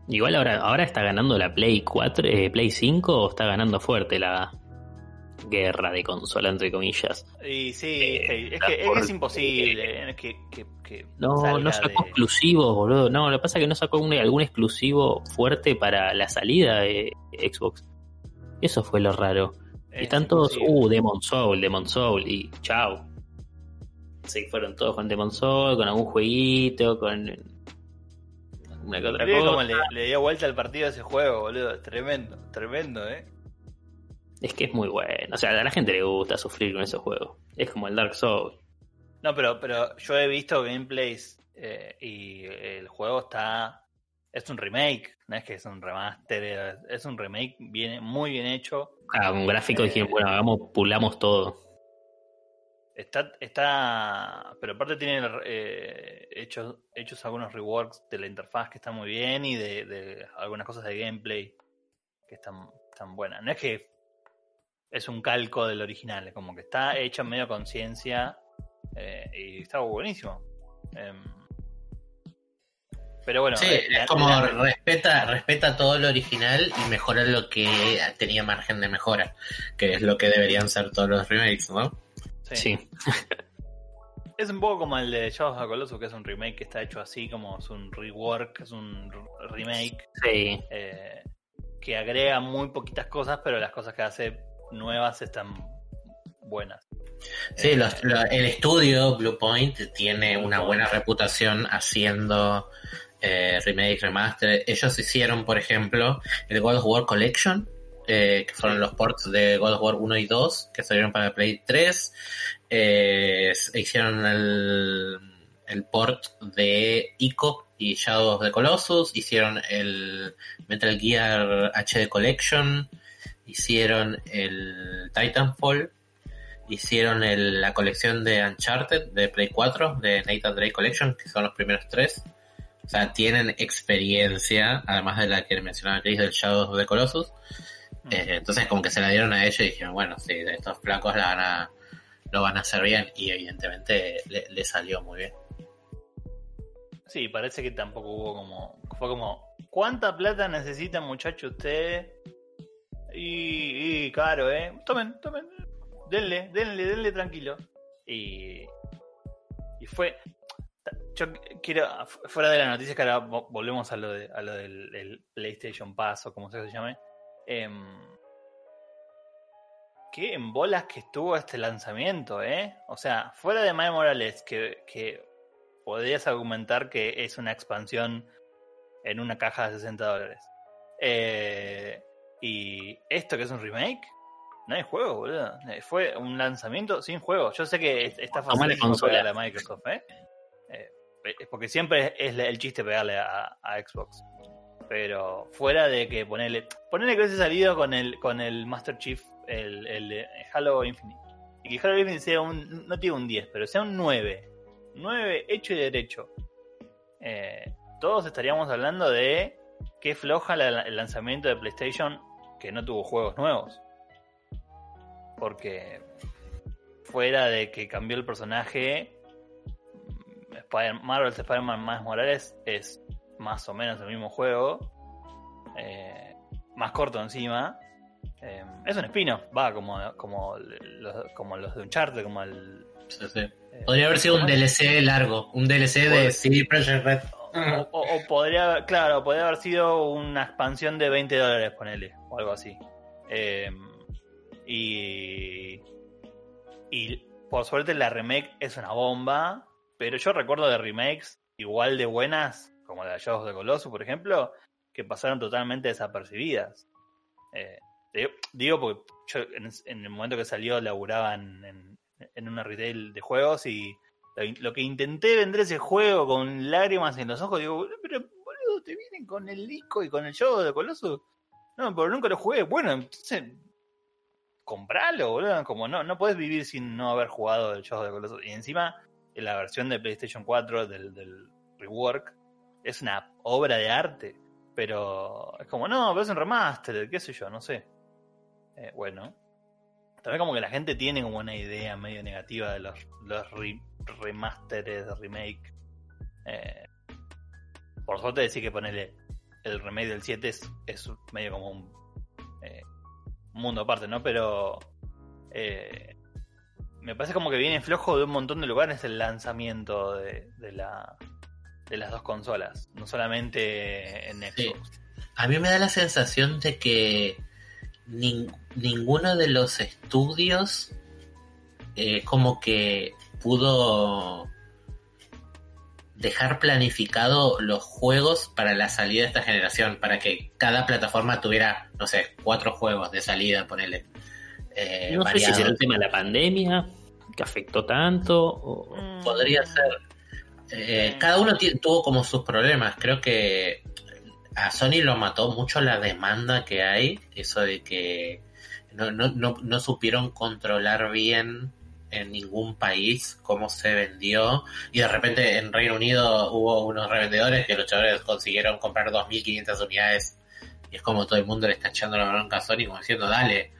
Igual ahora, ahora está ganando la Play 4, eh, Play 5 o está ganando fuerte la guerra de consola, entre comillas. Y sí, Eh, es, que, es, por- imposible eh, que, que, que No, no sacó de- exclusivos, boludo. No, lo que pasa es que no sacó un- algún exclusivo fuerte para la salida de Xbox. Eso fue lo raro. Y es están todos, imposible. uh, Demon Soul, Demon Soul, y chao. Se fueron todos con Demon Soul, con algún jueguito, con una que otra cosa. le, le dio vuelta al partido a ese juego, boludo. Tremendo, tremendo, ¿eh? Es que es muy bueno. O sea, a la gente le gusta sufrir con esos juegos. Es como el Dark Souls. No, pero, pero yo he visto gameplays eh, y el juego está. Es un remake, no es que es un remaster, es un remake bien, muy bien hecho. Ah, un gráfico Eh. bueno, hagamos, pulamos todo. Está, está, pero aparte tiene eh, hechos, hechos algunos reworks de la interfaz que están muy bien y de, de algunas cosas de gameplay que están, están buenas. No es que es un calco del original, es como que está hecho en medio conciencia eh, y está buenísimo. Em, pero bueno, Sí, eh, es como la- respeta, respeta todo lo original y mejora lo que tenía margen de mejora, que es lo que deberían ser todos los remakes, ¿no? Sí. Sí. Es un poco como el de Shadows of the Colossus, que es un remake que está hecho así, como es un rework, es un remake Sí. eh, que agrega muy poquitas cosas, pero las cosas que hace nuevas están buenas. Sí, Eh, los- el estudio Blue Point tiene una Point. buena reputación haciendo eh, remake, remaster. Ellos hicieron, por ejemplo, el God of War Collection, eh, que fueron los ports de God of War 1 y 2, que salieron para Play 3. Eh, hicieron el, el port de ICO y Shadow of the Colossus. Hicieron el Metal Gear HD Collection. Hicieron el Titanfall hicieron el- la colección de Uncharted de Play 4, de Nathan Drake Collection, que son los primeros tres. O sea, tienen experiencia, además de la que mencionaba Chris del Shadow of the Colossus. Eh, entonces como que se la dieron a ellos y dijeron, bueno, sí, estos flacos la van a, lo van a hacer bien. Y evidentemente le, le salió muy bien. Sí, parece que tampoco hubo como. Fue como. ¿Cuánta plata necesita, muchacho, usted? Y, y caro, ¿eh? Tomen, tomen. Denle, denle, denle tranquilo. Y. Y fue. Yo quiero. Fuera de la noticia, que ahora vo- volvemos a lo, de, a lo del, del PlayStation Pass o como sea que se llame. Em, qué en bolas que estuvo este lanzamiento, ¿eh? O sea, fuera de Miles Morales, que, que podrías argumentar que es una expansión en una caja de 60 dólares. Eh, y esto que es un remake, no hay juego, boludo. Eh, Fue un lanzamiento sin juego. Yo sé que es- está fácil pegarle a Microsoft, ¿eh? Eh, porque siempre es el chiste pegarle a, a Xbox. Pero fuera de que ponerle. Ponerle que hubiese salido con el, con el Master Chief el, Halo Infinite. Y que Halo Infinite sea un, no tiene un 10, pero sea un 9. 9 hecho y derecho. Eh, todos estaríamos hablando de qué floja el lanzamiento de PlayStation que no tuvo juegos nuevos. Porque fuera de que cambió el personaje, Spider- Marvel's Spider-Man más Morales es más o menos el mismo juego. eh, más corto encima. Eh, es un spin-off, va, como, como, los, como los de Uncharted, como el... Sí, sí. eh, Podría haber sido un. DLC largo, un DLC de Podría- CD Projekt Red. O, o- o podría, haber- claro, podría haber sido una expansión de 20 dólares, ponele, o algo así. Eh, y, y por suerte la remake es una bomba, pero yo recuerdo de remakes igual de buenas, como la de Shadows de Colossus, por ejemplo, que pasaron totalmente desapercibidas. Eh, digo, porque yo en, el momento que salió laburaba en, en, una retail de juegos y lo, que intenté vender ese juego con lágrimas en los ojos, digo, pero boludo, te vienen con el Ico y con el show de Colossus. No, pero nunca lo jugué. Bueno, entonces compralo, boludo. Como no, no puedes vivir sin no haber jugado el show de Colossus. Y encima, en la versión de PlayStation 4 del, del rework es una obra de arte. Pero es como, no, pero es un remaster, qué sé yo, no sé. Eh, bueno. También como que la gente tiene como una idea medio negativa de los, los re- remasteres, remake. Eh, por suerte decir que ponerle el remake del 7 es, es medio como un eh, mundo aparte, ¿no? Pero me parece como que viene flojo de un montón de lugares el lanzamiento de, de la de las dos consolas, no solamente en Sí. Xbox. A mí me da la sensación de que nin- ninguno de los estudios eh, como que pudo dejar planificado los juegos para la salida de esta generación, para que cada plataforma tuviera, no sé, cuatro juegos de salida, ponele. eh, No sé si será el tema de la pandemia que afectó tanto. o- Mm, Podría ser. Eh, cada uno tuvo como sus problemas. Creo que a Sony lo mató mucho la demanda que hay. Eso de que no, no, no, no supieron controlar bien en ningún país cómo se vendió. Y de repente en Reino Unido hubo unos revendedores que los chavales consiguieron comprar 2.500 unidades. Y es como todo el mundo le está echando la bronca a Sony como diciendo, dale,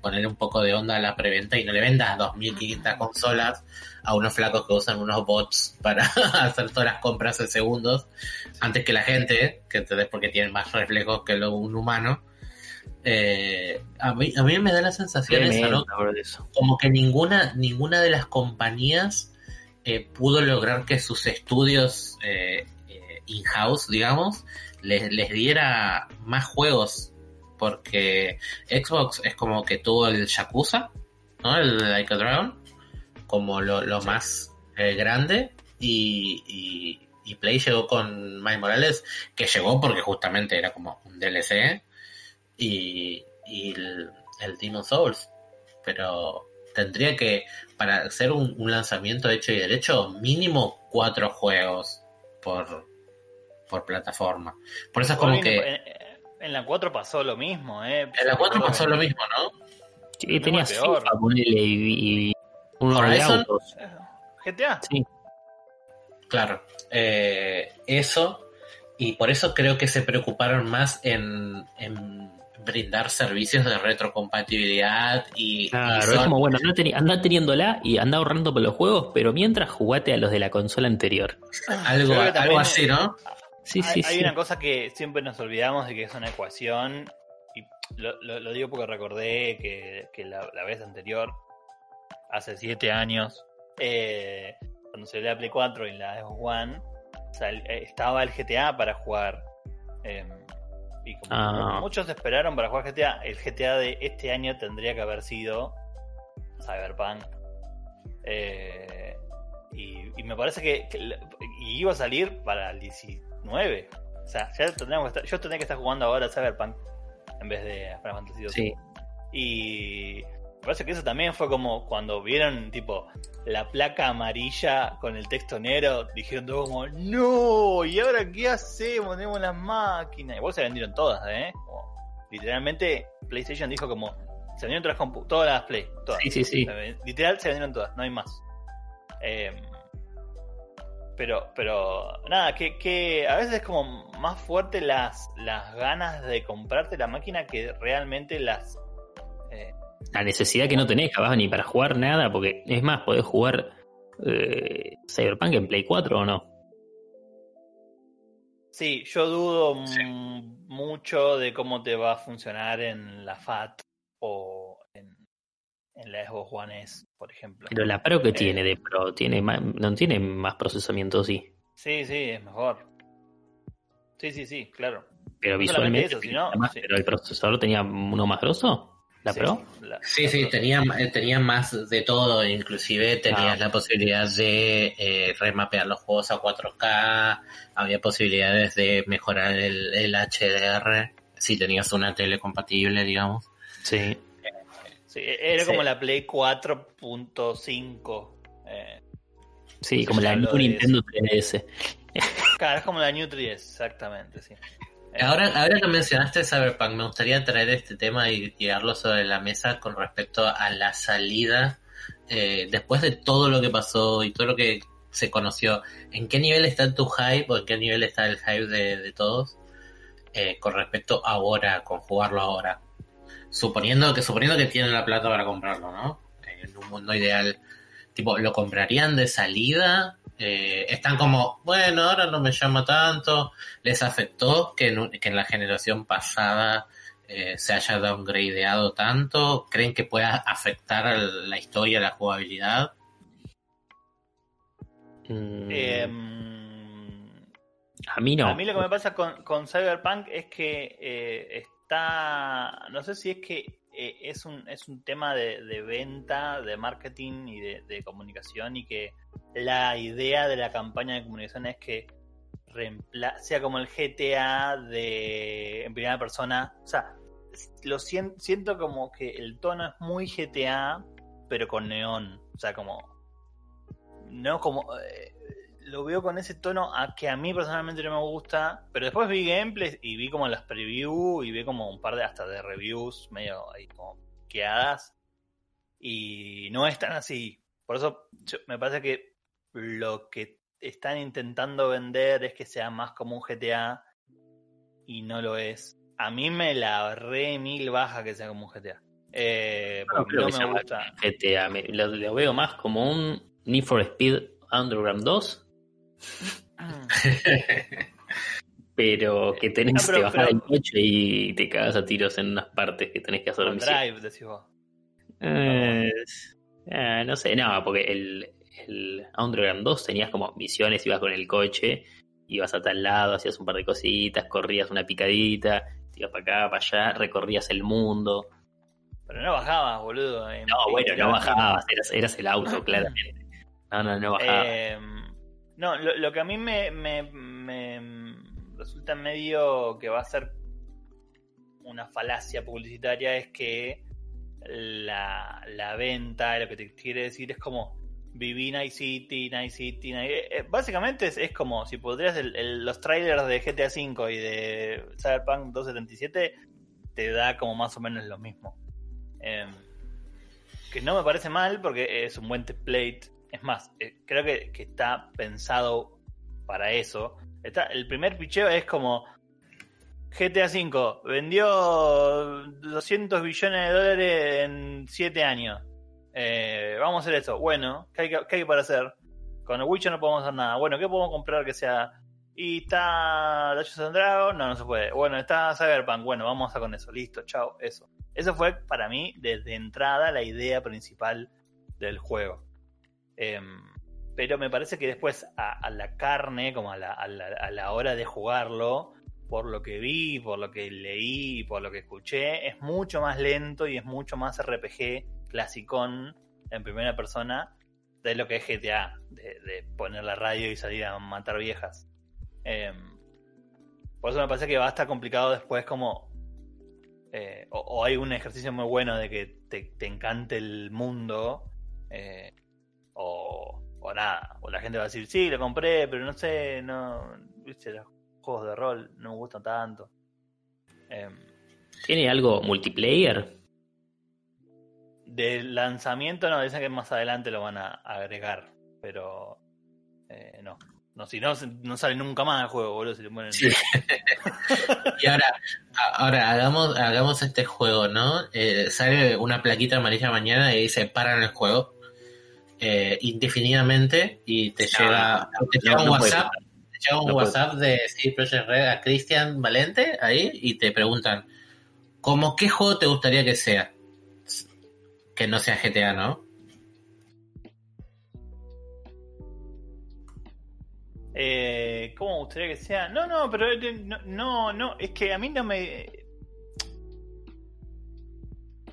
poner un poco de onda a la preventa y no le vendas 2.500 consolas a unos flacos que usan unos bots para hacer todas las compras en segundos antes que la gente, que entendés porque tienen más reflejos que lo, un humano. Eh, a, mí, a mí me da la sensación esa, ¿no? Eso. como que ninguna, ninguna de las compañías eh, pudo lograr que sus estudios eh, eh, in-house, digamos, les, les diera más juegos. Porque Xbox es como que tuvo el Yakuza, ¿no? El Like a Dragon, como lo, lo más eh, grande. Y, y, y Play llegó con Miles Morales, que llegó porque justamente era como un DLC. Y, y el, el Demon Souls pero tendría que, para hacer un, un lanzamiento hecho y derecho, mínimo cuatro juegos por, por plataforma. Por eso es como que En, la 4 pasó lo mismo, ¿eh? en la 4 pasó lo mismo, ¿no? Sí, tenías peor. FIFA, ponele, y, y unos de autos. GTA. Sí. Claro. Eh, eso, y por eso creo que se preocuparon más en, en brindar servicios de retrocompatibilidad y, y Claro, es como, bueno, anda, teni- anda teniéndola y anda ahorrando por los juegos, pero mientras jugate a los de la consola anterior. algo, algo así, ¿no? Sí, hay, sí, hay sí. una cosa que siempre nos olvidamos de que es una ecuación, y lo, lo- lo digo porque recordé que, que la, la vez anterior, hace siete años, eh, cuando salió la Play 4 y la Xbox One, sal- eh, estaba el GTA para jugar. eh, y como Ah. muchos esperaron para jugar GTA, el GTA de este año tendría que haber sido Cyberpunk. Eh, y, y me parece que, que la- y iba a salir para el 19. O sea, ya tendríamos que estar- yo tendría que estar jugando ahora Cyberpunk en vez de Final Fantasy II. Sí. Y me parece que eso también fue como cuando vieron tipo la placa amarilla con el texto negro, dijeron todo como, no, ¿y ahora qué hacemos? Tenemos las máquinas. Igual se vendieron todas, ¿eh? Como, literalmente PlayStation dijo como, Se vendieron todas las compu, todas las Play, todas. Sí, sí, sí. Literal se vendieron todas, no hay más. Eh, pero, pero, nada, que, que a veces es como más fuerte las, las ganas de comprarte la máquina que realmente las... eh, La necesidad que no tenés, capaz, ni para jugar nada, porque es más, podés jugar eh, Cyberpunk en Play 4 o no. sí, yo dudo mucho de cómo te va a funcionar en la FAT o en la Xbox One S, por ejemplo. Pero la Pro que Eh. tiene de Pro, tiene más, no tiene más procesamiento, sí. Sí, sí, es mejor. Sí, sí, sí, claro. Pero No visualmente. eso, sino- tenía más- sí. Pero el procesador tenía uno más grosso, la Sí, Pro. la- Sí, la sí, Pro. tenía, eh, tenía más de todo, inclusive tenías Ah. la posibilidad de eh, remapear los juegos a 4K, había posibilidades de mejorar el, el HDR si tenías una tele compatible, digamos. Sí. Sí, era Sí. como la Play 4.5. Eh, Sí, como la New Nintendo 3DS. claro, es como la New 3, exactamente, sí. Eh, Ahora, ahora que mencionaste Cyberpunk, me gustaría traer este tema y tirarlo sobre la mesa con respecto a la salida, eh, después de todo lo que pasó y todo lo que se conoció, ¿en qué nivel está tu hype o en qué nivel está el hype de, de todos eh, con respecto ahora, con jugarlo ahora? Suponiendo que, suponiendo que tienen la plata para comprarlo, ¿no? En un mundo ideal, tipo, ¿lo comprarían de salida? Eh, están como, bueno, ahora no me llama tanto, ¿Les afectó que en, un- que en la generación pasada eh, se haya downgradeado tanto? ¿Creen que pueda afectar a la historia, la jugabilidad? Mm, em, a mí no. A mí lo que me pasa con, con Cyberpunk es que eh, está. No sé si es que eh, es, un, es un tema de, venta, de marketing y de, comunicación, y que la idea de la campaña de comunicación es que sea como el GTA de en primera persona. O sea, lo sien- siento como que el tono es muy GTA, pero con neón. O sea, como. No como. eh, lo veo con ese tono a que a mí personalmente no me gusta, pero después vi gameplays y vi como las previews y vi como un par de hasta de reviews medio ahí como quedadas y no es tan así. Por eso yo- me parece que lo que están intentando vender es que sea más como un GTA y no lo es. A mí me la re mil baja que sea como un GTA. Eh, No porque me gusta. GTA, me- lo, lo veo más como un Need for Speed Underground 2, pero que tenés No, pero- que bajar pero- el coche y te cagas a tiros en unas partes que tenés que hacer. Drive, decís vos. Eh, eh, no sé, no, porque el, el Underground 2 tenías como misiones, ibas con el coche, ibas a tal lado, hacías un par de cositas, corrías una picadita, te ibas para acá, para allá, recorrías el mundo. Pero no bajabas, boludo. en- No, en bueno, no bajabas, eras, eras el auto, claramente. No, no, no bajabas. Eh, no, lo, que a mí me, resulta medio que va a ser una falacia publicitaria es que la, la venta, lo que te quiere decir es como viví Night City, Night City, Night- eh, eh, básicamente es, es como si podrías los trailers de GTA V y de Cyberpunk 277 te da como más o menos lo mismo. Em, que no me parece mal porque es un buen template. Es más, eh, creo que, está pensado para eso. Está, el primer picheo es como GTA V vendió 200 billones de dólares en 7 años. Eh, vamos a hacer eso. Bueno, ¿qué hay, que- qué hay para hacer? Con el Witcher no podemos hacer nada. Bueno, ¿qué podemos comprar que sea? Y está Dungeons and Dragons, no, no se puede. Bueno, está Cyberpunk, bueno, vamos a con eso. Listo, chao, eso. Eso fue para mí desde entrada la idea principal del juego. Em, pero me parece que después a, la carne, como a la, a la- hora de jugarlo, por lo que vi, por lo que leí, por lo que escuché, es mucho más lento y es mucho más RPG clasicón en primera persona de lo que es GTA, de, de poner la radio y salir a matar viejas. Em, por eso me parece que va a estar complicado después como... eh, o, o hay un ejercicio muy bueno de que te, te encante el mundo, eh, o, o nada, o la gente va a decir, sí, lo compré, pero no sé, no, viste, los juegos de rol no me gustan tanto. Em, ¿Tiene algo multiplayer? de lanzamiento no, dicen que más adelante lo van a agregar, pero eh, no. No, si no, no sale nunca más el juego, boludo. Si le ponen- Sí. y ahora, ahora hagamos, hagamos este juego, ¿no? Eh, sale una plaquita amarilla mañana y dice paran el juego eh, indefinidamente y te No, llega, te no, llega un no WhatsApp, te llega un No puede WhatsApp de CD Projekt Red a Cristian Valente ahí y te preguntan ¿cómo qué juego te gustaría que sea? Que no sea GTA, ¿no? Eh, ¿Cómo me gustaría que sea? No, no, pero eh, no, no, no, es que a mí no me.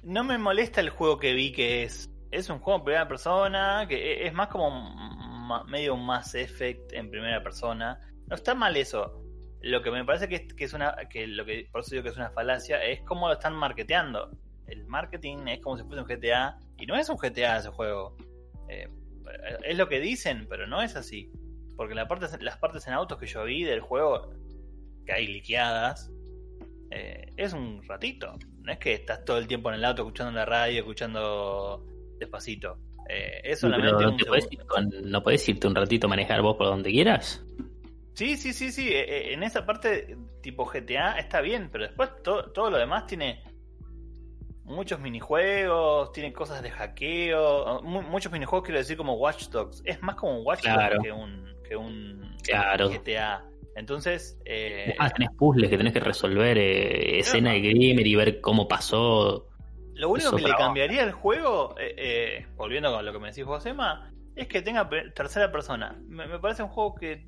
No me molesta el juego que vi que es. Es un juego en primera persona, que e- es más como medio un Mass Effect en primera persona. No está mal eso. Lo que me parece que es, que es una. que lo que por eso digo que es una falacia es cómo lo están marketeando. El marketing es como si fuese un GTA, y no es un GTA ese juego. Eh, es lo que dicen, pero no es así. Porque la parte, las partes en autos que yo vi del juego, que hay liqueadas, eh, es un ratito. No es que estás todo el tiempo en el auto escuchando la radio, escuchando despacito. Eh, es solamente no, un te podés ir ¿No podés irte un ratito a manejar vos por donde quieras? Sí, sí, sí, sí. eh, eh, En esa parte tipo GTA está bien, pero después to- todo lo demás tiene muchos minijuegos, tiene cosas de hackeo, mu- muchos minijuegos quiero decir como Watch Dogs. Es más como un Watch Dogs Claro. que un, que un Claro. GTA. Entonces, eh, Ah, tenés puzzles que tenés que resolver, eh, escena de Grimmer y ver cómo pasó. Lo único Eso que le cambiaría al juego, eh, eh, volviendo con lo que me decís vos, Emma, es que tenga tercera persona. Me, me parece un juego que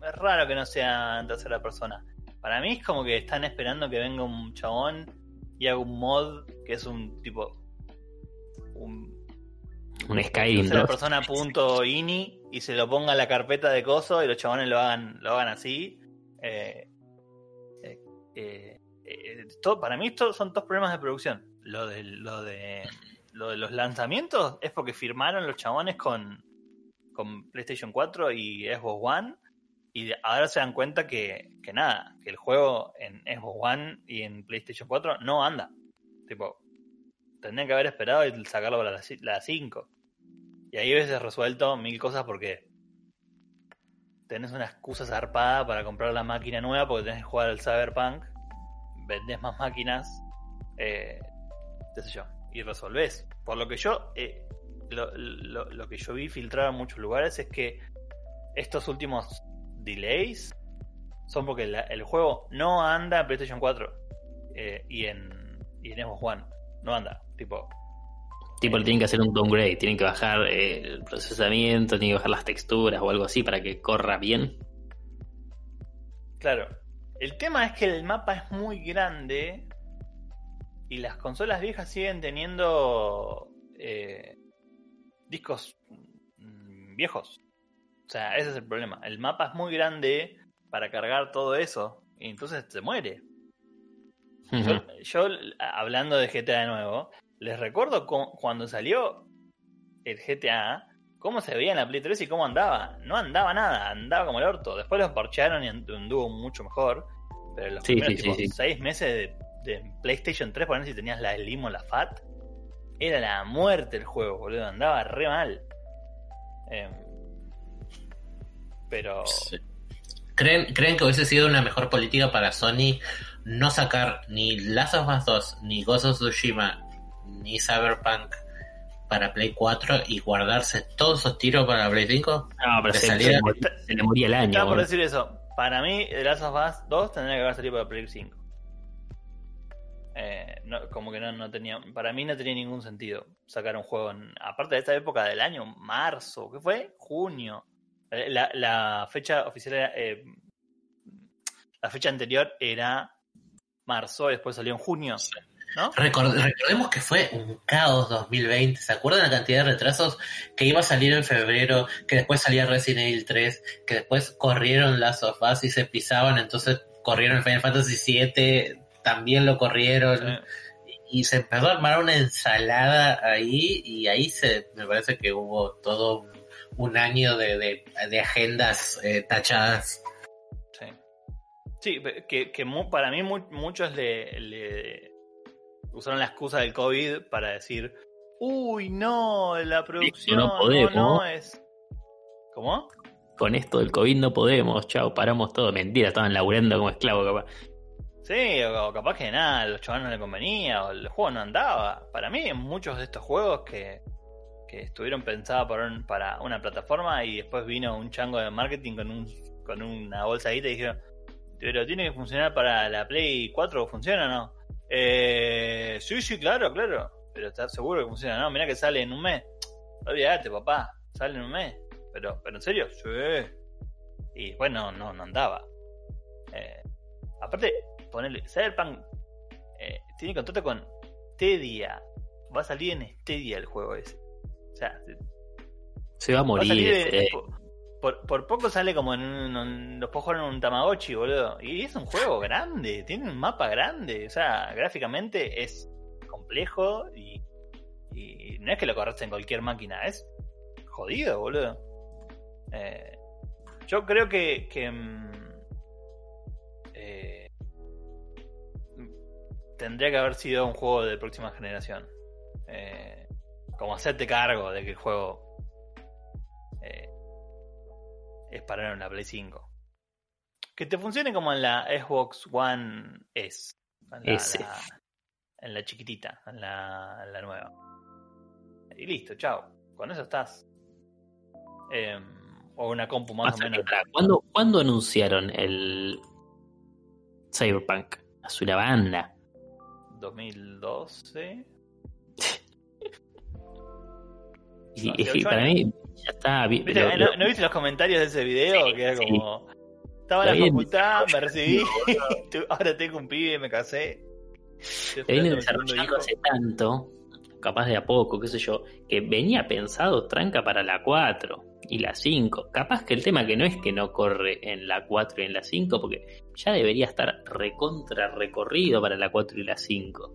es raro que no sea en tercera persona. Para mí es como que están esperando que venga un chabón y haga un mod que es un tipo. Un Un Skyrim tercera 2. persona punto ini y se lo ponga en la carpeta de coso y los chabones lo hagan, lo hagan así. Eh, eh, eh, todo, para mí esto son dos problemas de producción. Lo de, lo de lo de los lanzamientos es porque firmaron los chabones con, con PlayStation 4 y Xbox One y ahora se dan cuenta que, que nada, que el juego en Xbox One y en PlayStation 4 no anda. Tipo, tendrían que haber esperado y sacarlo para la ci- la 5. Y ahí ves resuelto mil cosas porque tenés una excusa zarpada para comprar la máquina nueva porque tenés que jugar al Cyberpunk, vendés más máquinas, eh, qué sé yo, y resolvés. Por lo que yo, eh, lo, lo- lo que yo vi filtrar en muchos lugares es que estos últimos delays son porque la- el juego no anda en PlayStation 4 eh, y en y en Xbox One. No anda, tipo, Tipo, le tienen que hacer un downgrade, tienen que bajar el procesamiento, tienen que bajar las texturas o algo así para que corra bien. Claro. El tema es que el mapa es muy grande y las consolas viejas siguen teniendo eh, discos mm, viejos. O sea, ese es el problema. El mapa es muy grande para cargar todo eso y entonces se muere. Yo, yo, hablando de GTA de nuevo, les recuerdo cu- cuando salió el GTA, cómo se veía en la Play 3 y cómo andaba. No andaba nada, andaba como el orto. Después los parchearon y anduvo mucho mejor. Pero los Sí, primeros sí, sí, tipo, sí. seis meses de, de PlayStation 3, por ejemplo, si tenías la Slim o la Fat, era la muerte el juego, boludo. Andaba re mal. Em, pero. ¿Creen, ¿Creen que hubiese sido una mejor política para Sony no sacar ni Last of Us 2, ni Ghost of Tsushima, ni Cyberpunk para Play 4 y guardarse todos esos tiros para Play 5? No, pero se, salida- le moría el año. Estaba por decir eso. Para mí, The Last of Us 2 tendría que haber salido para Play 5. Eh, no, como que no, no tenía. Para mí no tenía ningún sentido sacar un juego en. Aparte de esta época del año, marzo, ¿qué fue? Junio. Eh, La, la fecha oficial era. eh, la fecha anterior era marzo y después salió en junio. ¿No? Record- recordemos que fue un caos 2020. ¿Se acuerdan la cantidad de retrasos que iba a salir en febrero? Que después salía Resident Evil 3, que después corrieron Last of Us y se pisaban, entonces corrieron Final Fantasy VII, también lo corrieron. Y se empezó a armar una ensalada ahí y ahí se me parece que hubo todo un, año de, de, de agendas eh, tachadas. Sí. Sí, que, que para mí mu- muchos le, le usaron la excusa del COVID para decir Uy, no, la producción no podemos. no es. ¿Cómo? Con esto del COVID no podemos, chao, paramos todo. Mentira, estaban laburando como esclavos, capaz. Sí, o capaz que nada, a los chavales no le convenía, o el juego no andaba. Para mí, en muchos de estos juegos que, que estuvieron pensados para, un- para una plataforma y después vino un chango de marketing con, un, con una bolsa ahí y te dijeron, pero tiene que funcionar para la Play 4, ¿funciona o no? Eh, sí, sí, claro, claro. Pero ¿estás seguro que funciona? No, mira que sale en un mes. Olvídate, papá, sale en un mes. Pero, pero en serio, sí. Y después no, no, andaba. Eh, aparte, ponerle Cyberpunk eh, tiene contrato con Stadia. Va a salir en Stadia el juego ese. O sea, Se va a va a morir. salir ese. eh, por, por- poco sale como en un, los jugar en un Tamagotchi, boludo. Y es un juego grande, tiene un mapa grande. O sea, gráficamente es complejo y, y no es que lo corres en cualquier máquina, es jodido, boludo. Eh, yo creo que, que mm, eh, tendría que haber sido un juego de próxima generación. Eh, como hacerte cargo de que el juego es para en la Play 5. Que te funcione como en la Xbox One S. En la, S. la- en la chiquitita, en la, en la nueva. Y listo, chao. Con eso estás. Eh, o una compu más o menos. ¿cuándo, cuándo anunciaron el Cyberpunk? Hace una banda. 2012. Y, para mí ya está. vi- ¿No, lo- no viste los comentarios de ese video? Sí, que era sí. como. Estaba en la facultad, me recibí, ahora tengo un pibe, me casé. Que viene desarrollando hace tanto, capaz de a poco, qué sé yo, que venía pensado tranca para la 4 y la 5. Capaz que el tema que no es que no corre en la 4 y en la 5, porque ya debería estar recontra recorrido para la 4 y la 5.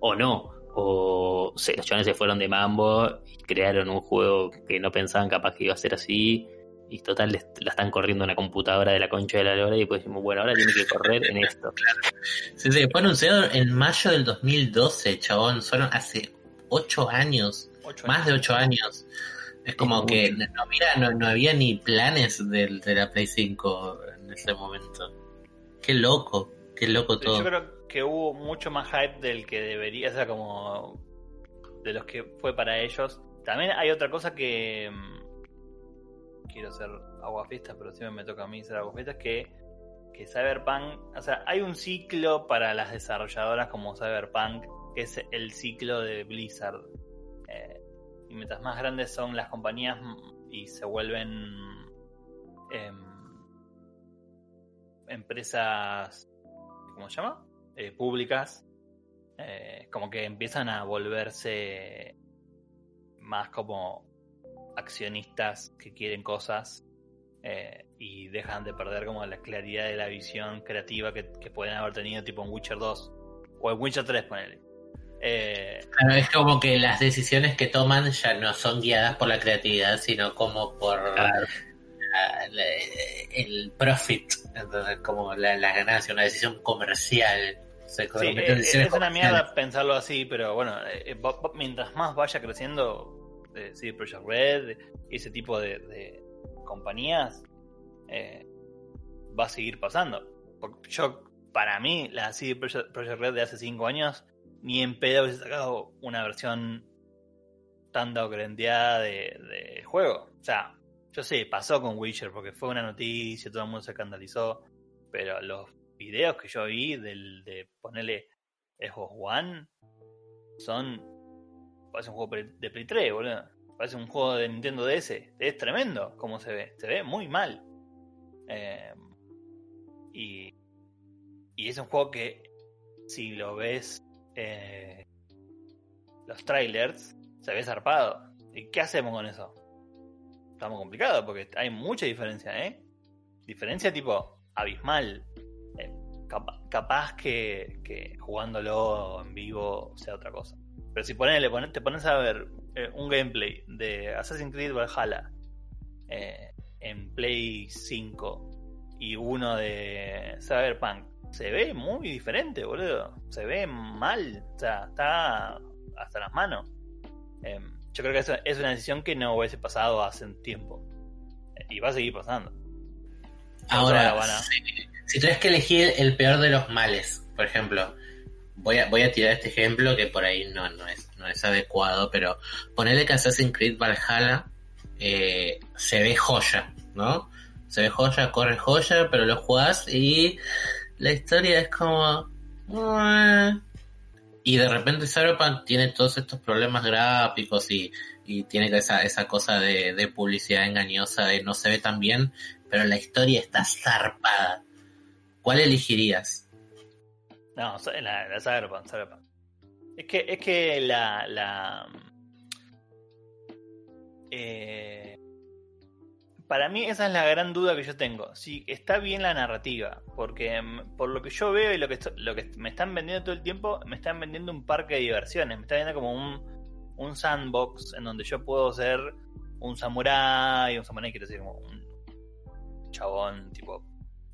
O no, o se, los chavales se fueron de mambo y crearon un juego que no pensaban capaz que iba a ser así. Y total, les- la están corriendo en una computadora de la concha de la lora y después decimos, bueno, ahora tiene que correr en esto. Sí, sí, fue anunciado en mayo del 2012, chabón. Son hace 8 años, más de años. 8 años. Es como Es que no había, no, no había ni planes del- de, la Play 5 en ese momento. Qué loco, qué loco todo. Yo creo que hubo mucho más hype del que debería, o sea, como de los que fue para ellos. También hay otra cosa que mm, quiero ser aguafiesta, pero siempre me toca a mí ser aguafiesta, es que, que Cyberpunk, o sea, hay un ciclo para las desarrolladoras como Cyberpunk, que es el ciclo de Blizzard. Eh, y mientras más grandes son las compañías mm, y se vuelven em, empresas ¿cómo se llama? Eh, públicas, eh, como que empiezan a volverse más como accionistas que quieren cosas eh, y dejan de perder como la claridad de la visión creativa que, que pueden haber tenido tipo en Witcher 2 o en Witcher 3, ponele. Eh, Claro, es como que las decisiones que toman ya no son guiadas por la creatividad, sino como por Claro. la- la- el profit, entonces como la, la ganancia, una decisión comercial. Se Sí, cometen decisiones es una mierda pensarlo así, pero bueno, eh, eh, va- va- mientras más vaya creciendo eh, CD Projekt Red y ese tipo de, de compañías, eh, va a seguir pasando. Porque yo, para mí, la CD Projekt Red de hace 5 años, ni en pedo hubiese sacado una versión tan documentada de, de juego. O sea, yo sé, pasó con Witcher porque fue una noticia, todo el mundo se escandalizó, pero los videos que yo vi del, de ponerle Xbox One son. Parece un juego de Play 3, boludo. Parece un juego de Nintendo DS. Es tremendo como se ve. Se ve muy mal. Eh, y, y es un juego que, si lo ves, eh, los trailers, se ve zarpado. ¿Y qué hacemos con eso? Estamos complicados porque hay mucha diferencia, ¿eh? Diferencia tipo abismal. Capa- capaz que, que jugándolo en vivo sea otra cosa. Pero si ponele, pone- te pones a ver eh, un gameplay de Assassin's Creed Valhalla eh, en Play 5 y uno de Cyberpunk, se ve muy diferente, boludo. Se ve mal. O sea, está hasta las manos. Eh, yo creo que eso es una decisión que no hubiese pasado hace un tiempo. Eh, Y va a seguir pasando. Ahora, Ahora van a- si tienes que elegir el peor de los males, por ejemplo, voy a, voy a tirar este ejemplo que por ahí no, no, es, no es adecuado, pero ponerle que Assassin's Creed Valhalla eh, se ve joya, ¿no? Se ve joya, corre joya, pero lo jugás y la historia es como... Y de repente Cyberpunk tiene todos estos problemas gráficos y, y tiene esa, esa cosa de, de publicidad engañosa de no se ve tan bien, pero la historia está zarpada. ¿Cuál elegirías? No, la, la Cyberpunk, Cyberpunk. Es que, es que la. la eh, para mí, esa es la gran duda que yo tengo. Si está bien la narrativa, porque mm, por lo que yo veo y lo que, lo que me están vendiendo todo el tiempo, me están vendiendo un parque de diversiones. Me están vendiendo como un, un sandbox en donde yo puedo ser un samurái, un samurái quiero decir como un chabón, tipo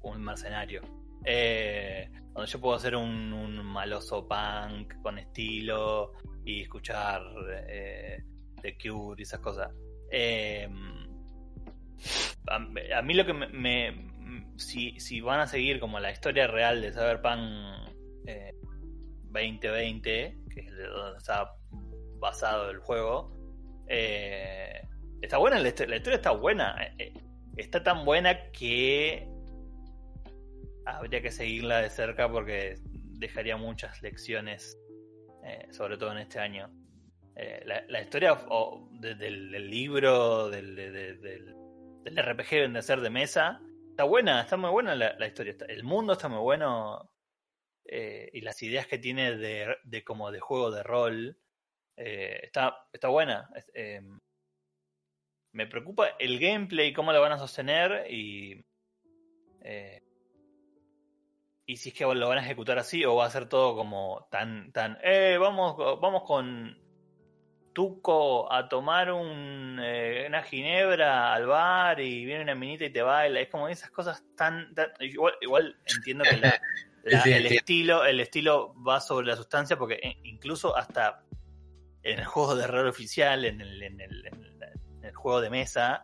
un mercenario. Eh, donde yo puedo ser un, maloso punk con estilo y escuchar eh, The Cure y esas cosas. Eh, a, a mí lo que me, si, si van a seguir como la historia real de Cyberpunk eh, 2020, que es de donde está basado el juego, eh, está buena, la, la historia está buena. eh, eh, está tan buena que habría que seguirla de cerca porque dejaría muchas lecciones, eh, sobre todo en este año. Eh, la, la historia o, de- del, libro, del, de- de- del, del RPG de hacer de mesa, está buena, está muy buena la, la historia. el mundo está muy bueno eh, y las ideas que tiene de, de como de juego de rol está, está buena. Eh, me preocupa el gameplay, cómo lo van a sostener y. y si es que lo van a ejecutar así o va a ser todo como tan. tan eh, vamos, vamos con Tuco a tomar un, eh, una ginebra al bar y viene una minita y te baila. Es como esas cosas tan. tan- igual, igual entiendo que la- la- Sí, el, estilo, el estilo va sobre la sustancia porque eh, incluso hasta en el juego de rol oficial, en el, en el, en el- en el juego de mesa,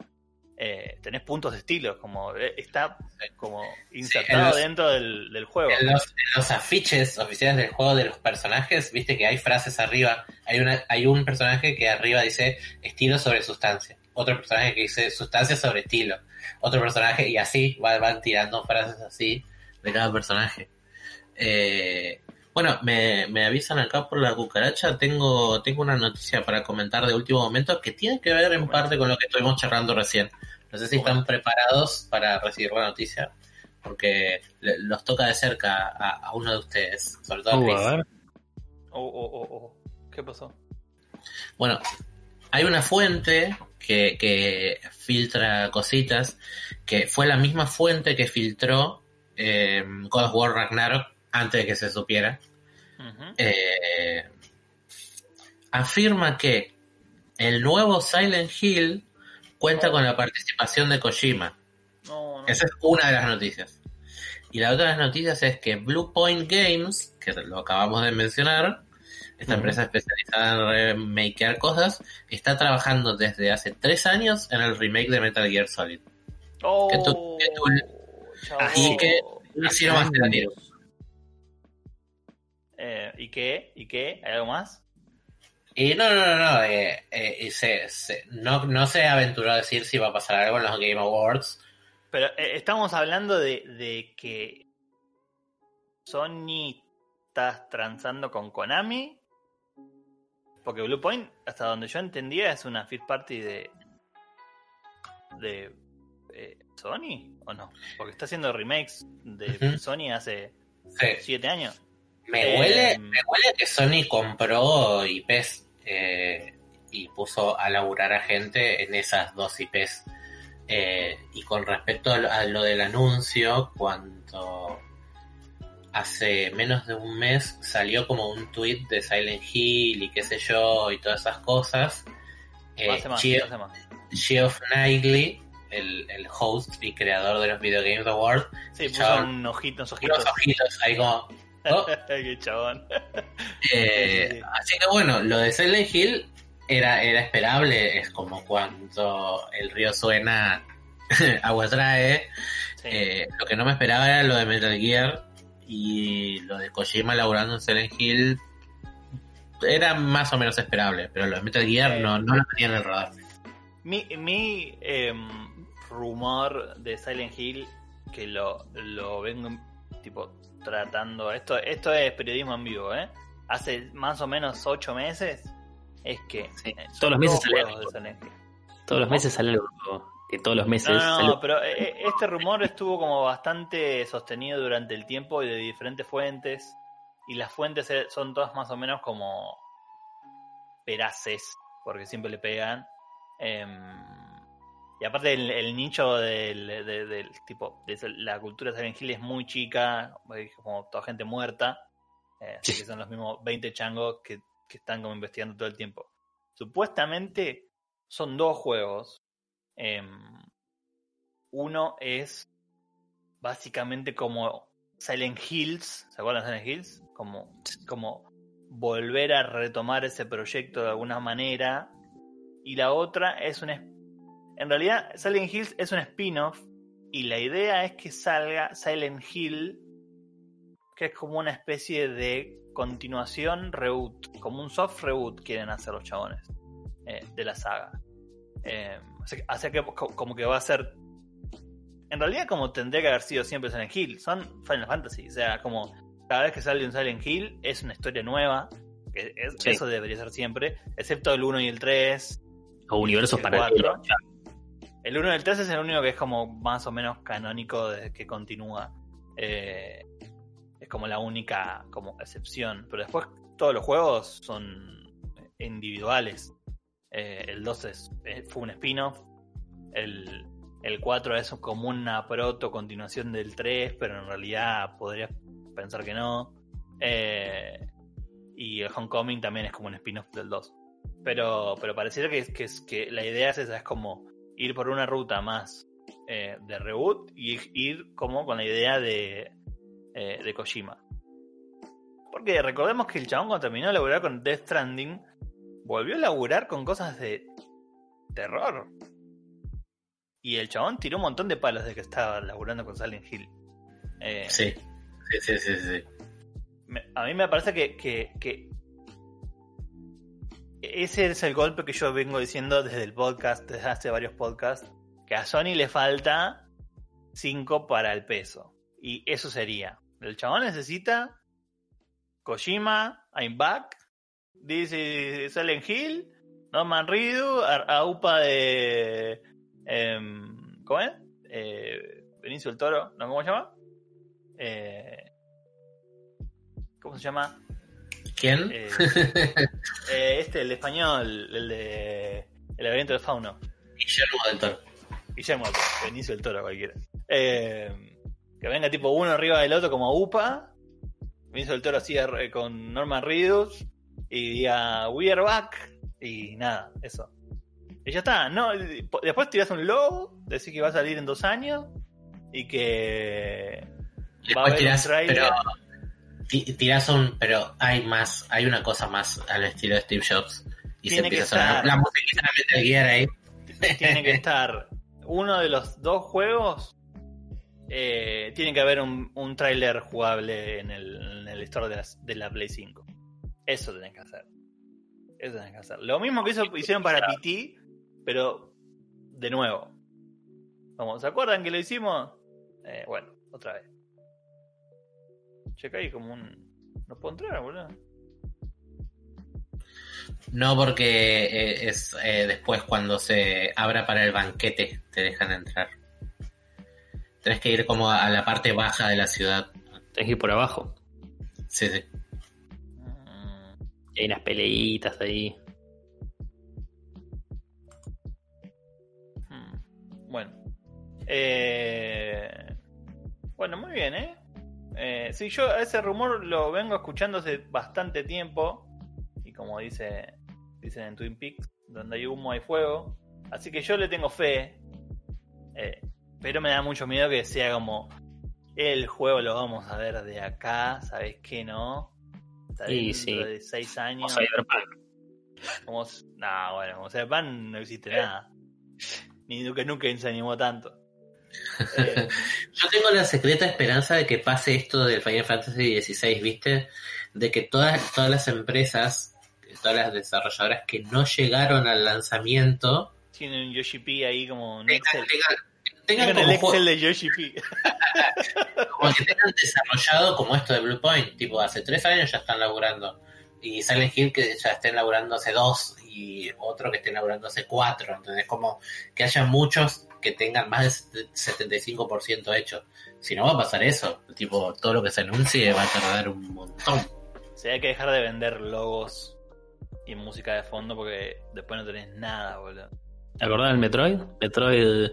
eh, tenés puntos de estilo, como eh, está como insertado los- dentro del, del juego. En los, en los afiches oficiales del juego de los personajes, viste que hay frases arriba. Hay una, hay un personaje que arriba dice estilo sobre sustancia. Otro personaje que dice sustancia sobre estilo. Otro personaje, y así va- van tirando frases así de cada personaje. Eh, bueno, me, me avisan acá por la cucaracha. Tengo, tengo una noticia para comentar de último momento que tiene que ver en parte con lo que estuvimos charlando recién. No sé si están preparados para recibir la noticia, porque le- los toca de cerca a, a uno de ustedes, sobre todo a Uh, Chris. a ver. Oh, oh, oh, oh. ¿Qué pasó? Bueno, hay una fuente que, que filtra cositas, que fue la misma fuente que filtró eh, God of War Ragnarok antes de que se supiera. Eh, afirma que el nuevo Silent Hill cuenta con la participación de Kojima. No, no. Esa es una de las noticias. Y la otra de las noticias es que Blue Point Games, que lo acabamos de mencionar, esta empresa especializada en remakear cosas, está trabajando desde hace tres años en el remake de Metal Gear Solid. Oh, que tú- que tú-. Así que- nomás te la tiro. Eh, ¿Y qué? ¿Y qué? ¿Hay algo más? Y no, no, no, no, eh, eh, y se- se- no, no se aventuró a decir si va a pasar algo en los Game Awards. Pero eh, estamos hablando de, de que Sony está transando con Konami. Porque Bluepoint, hasta donde yo entendía, es una fifth party de. de. eh, Sony, ¿o no? Porque está haciendo remakes de. Sony hace Sí. siete años. Me Eh, huele, me huele que Sony compró IPs eh, y puso a laburar a gente en esas dos IPs. Eh, y con respecto a lo, a lo del anuncio, cuando hace menos de un mes salió como un tweet de Silent Hill y qué sé yo y todas esas cosas. Eh, más. Geoff Knightley, el, el host y creador de los Video Games Awards, Sí, puso un ojito, unos ojitos. ojitos ahí como... oh, Qué chabón. Eh, Sí, sí, sí. Así que bueno, lo de Silent Hill era, era esperable, es como cuando el río suena, agua trae. Sí. Eh, lo que no me esperaba era lo de Metal Gear y lo de Kojima laburando en Silent Hill era más o menos esperable, pero lo de Metal Gear no, no lo tenía en el radar. Mi, mi em, rumor de Silent Hill, que lo, lo vengo tipo tratando, esto, esto es periodismo en vivo, ¿eh? Hace más o menos ocho meses, es que Sí, eh, todos los meses sale algo. Todos los meses sale algo. Que todos los meses No, no, pero eh, este rumor estuvo como bastante sostenido durante el tiempo y de diferentes fuentes. Y las fuentes eh, son todas más o menos como veraces, porque siempre le pegan. Em, y aparte el, el nicho del, de- del tipo, de la cultura de Silent Hill es muy chica, es como toda gente muerta. eh, así Sí. que son los mismos 20 changos que, que están como investigando todo el tiempo. Supuestamente son dos juegos. Em, uno es básicamente como Silent Hills, ¿se acuerdan de Silent Hills? Como, como volver a retomar ese proyecto de alguna manera. Y la otra es un... En realidad, Silent Hills es un spin-off y la idea es que salga Silent Hill, que es como una especie de continuación reboot, como un soft reboot quieren hacer los chabones eh, de la saga. Eh, que co- como que va a ser. En realidad, como tendría que haber sido siempre Silent Hill, son Final Fantasy. O sea, como cada vez que sale un Silent Hill es una historia nueva. Que es- Sí. Eso debería ser siempre, excepto el 1 y el 3. O universos el paralelos. 4. El 1 y el 3 es el único que es como más o menos canónico de que continúa. Eh, es como la única como excepción. Pero después todos los juegos son individuales. Eh, el 2 es, eh, fue un spin-off. El, el 4 es como una proto continuación del 3, pero en realidad podrías pensar que no. Y el Homecoming también es como un spin-off del 2. Pero, pero pareciera que, que, que la idea es esa, es como ir por una ruta más eh, de reboot y ir como con la idea de, eh, de Kojima. Porque recordemos que el chabón cuando terminó de laburar con Death Stranding, volvió a laburar con cosas de terror. Y el chabón tiró un montón de palos de que estaba laburando con Silent Hill. Eh, Sí, sí, sí, sí. sí. me- a mí me parece que, que- que ese es el golpe que yo vengo diciendo desde el podcast, desde hace varios podcasts, que a Sony le falta 5 para el peso. Y eso sería. El chabón necesita Kojima, I'm back, dice Silent Hill, Norman Reedus, Aupa de... em, ¿Cómo es? Eh, Benicio del Toro, ¿no? ¿Cómo se llama? Eh, ¿Cómo se llama? ¿Quién? Eh, eh, este, el español, el de El laberinto del fauno. Guillermo del Toro. Guillermo del Toro, Benicio del Toro, cualquiera. Eh, que venga tipo uno arriba del otro como UPA. Benicio del Toro así con Norman Reedus. Y diga, we are back. Y nada, eso. Y ya está. No, después tiras un logo, decís que va a salir en dos años. Y que va a haber un tirás, trailer. pero ti- tirás un, pero hay más, hay una cosa más al estilo de Steve Jobs y se Tiene que empieza a sonar estar. la musiquita de Metal Gear ahí. tiene que estar uno de los dos juegos. eh, tiene que haber un, un tráiler jugable en el, en el store de la, de la Play 5. Eso tenés que hacer. Eso tenés que hacer. Lo mismo que hizo, hicieron para PT, pero de nuevo. Como, ¿Se acuerdan que lo hicimos? Eh, bueno, otra vez. Checa ahí como un. No puedo entrar, boludo. No porque eh, es eh, después cuando se abra para el banquete te dejan entrar. Tenés que ir como a la parte baja de la ciudad. Tenés que ir por abajo. Sí, sí. Y hay unas peleitas ahí. Hmm. Bueno. Eh, Bueno, muy bien, ¿eh? ¿Eh? Sí, yo ese rumor lo vengo escuchando hace bastante tiempo. Y como dice, dicen en Twin Peaks, donde hay humo hay fuego. Así que yo le tengo fe. eh, pero me da mucho miedo que sea como el juego lo vamos a ver de acá, ¿sabes qué no? Está dentro sí. de seis años. Cyberpunk. Como, s- nah, bueno, como Cyberpunk no existe nada. Ni nunca, nunca se animó tanto. Eh, Yo tengo la secreta esperanza de que pase esto del Final Fantasy XVI, ¿viste? De que todas, todas las empresas, todas las desarrolladoras que no llegaron al lanzamiento, tienen un Yoshi P ahí como un tengan, Excel. tengan- tengan Tengan el Excel de Yoshi P. como que tengan desarrollado como esto de Blue Point. Tipo, hace tres años ya están laburando. Y Silent Hill que ya estén laburando hace dos y otro que estén laburando hace cuatro. Entonces, como que haya muchos que tengan más del 75% hecho. Si no va a pasar eso, tipo, todo lo que se anuncie va a tardar un montón. Se hay que dejar de vender logos y música de fondo porque después no tenés nada, boludo. ¿Te acordás del Metroid? Metroid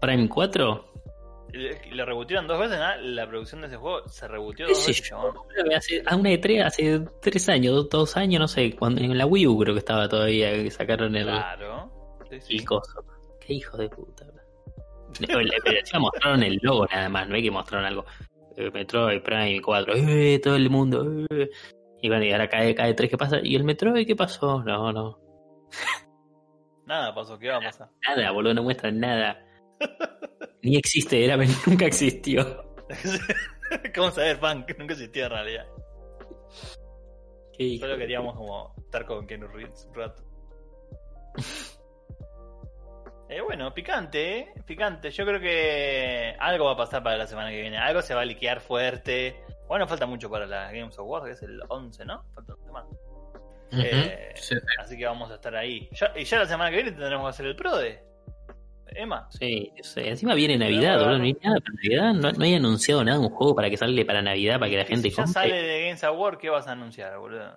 Prime 4. Y Lo rebutieron dos veces, ¿no? La producción de ese juego se rebutió ¿Qué dos veces, yo? hace, a una de tres, hace tres años, dos, dos años, no sé, cuando en la Wii U creo que estaba todavía, que sacaron el, Claro. Sí, sí. el coso. Qué hijos de puta. Pero encima mostraron el logo nada más, no es que mostraron algo. Eh, Metroid Prime 4, eh, todo el mundo. eh. Y bueno, y ahora cae, cae 3, ¿qué pasa? ¿Y el Metroid qué pasó? No, no. Nada pasó, ¿qué va a pasar? Nada, boludo, no muestran nada. Ni existe, era, nunca existió. ¿Cómo saber, Punk? Nunca existió en realidad. Solo queríamos como estar con Keanu Reeves un rato. Eh, bueno, picante, ¿eh? Picante. Yo creo que algo va a pasar para la semana que viene. Algo se va a liquear fuerte. Bueno, falta mucho para la Games Award, que es el 11, ¿no? Falta una semana. Eh, sí. Así que vamos a estar ahí. Ya- y ya la semana que viene tendremos que hacer el pro de Emma. Sí, sé. Encima viene Navidad, boludo. No hay nada para Navidad. No, no hay anunciado nada, un juego para que salga para Navidad, para que la gente si ya compre. sale de Games Award, ¿qué vas a anunciar, boludo?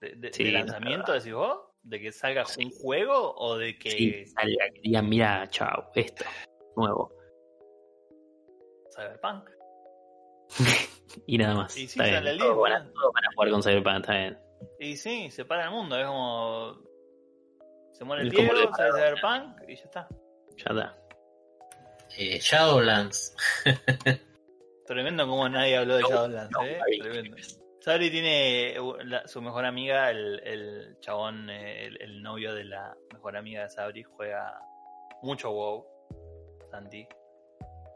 ¿De, de- Sí, de la lanzamiento, decís vos? ¿De que salga un juego o de que Sí, salga, que digan, mira, chao, esto, nuevo. Cyberpunk? Y nada más. Y sí, Está sale bien. el Todo libro, para, boludo. todo para jugar con Cyberpunk, está bien. Y sí, se para el mundo, es como. Se muere el Diego, de sale. Cyberpunk y ya está. Ya está. Eh, Shadowlands. Tremendo como nadie habló de No, Shadowlands, no, eh. Tremendo. Sabri tiene uh, la- su mejor amiga, el, el chabón, eh, el, el novio de la mejor amiga de Sabri, juega mucho WoW. Santi,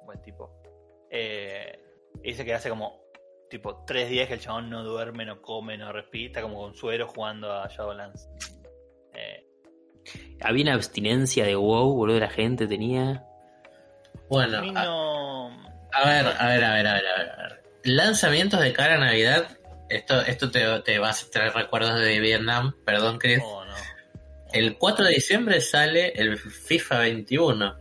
buen tipo. Eh, dice que hace como tipo tres días que el chabón no duerme, no come, no respira, está como con suero jugando a Shadowlands. Eh, Había una abstinencia de WoW, boludo, la gente tenía. Bueno, no. a ver, a ver, a ver, a ver, a ver. Lanzamientos de cara a Navidad. Esto, esto te, te va a traer recuerdos de Vietnam, perdón, Chris. Oh, no. El 4 de diciembre sale el FIFA 21.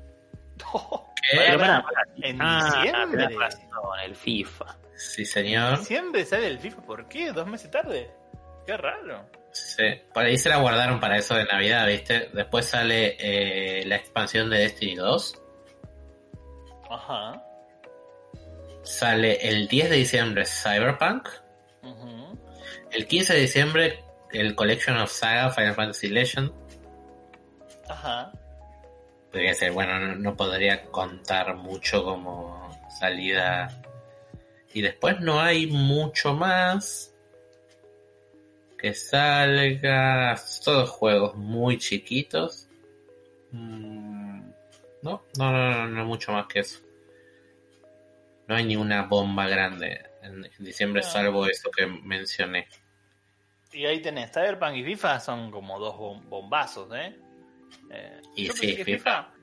¿Qué? Pará, Pero pará, pará, ¿En Ah, diciembre? razón, el FIFA. Sí, ¿En señor. diciembre sale el FIFA? ¿Por qué? ¿Dos meses tarde? Qué raro. Sí. Por ahí se la guardaron para eso de Navidad, ¿viste? Después sale eh, la expansión de Destiny 2. Ajá. Sale el 10 de diciembre Cyberpunk. El 15 de diciembre el Collection of Saga Final Fantasy Legend. Ajá. Podría ser, bueno, no, no podría contar mucho como salida. Y después no hay mucho más que salga. Todos juegos muy chiquitos. Mm, No, no, no, no, no mucho más que eso. No hay ni una bomba grande en, en diciembre, Ah. salvo eso que mencioné. Y ahí tenés, Cyberpunk y FIFA son como dos bom- bombazos, ¿eh? Eh, Y yo sí, pensé que FIFA.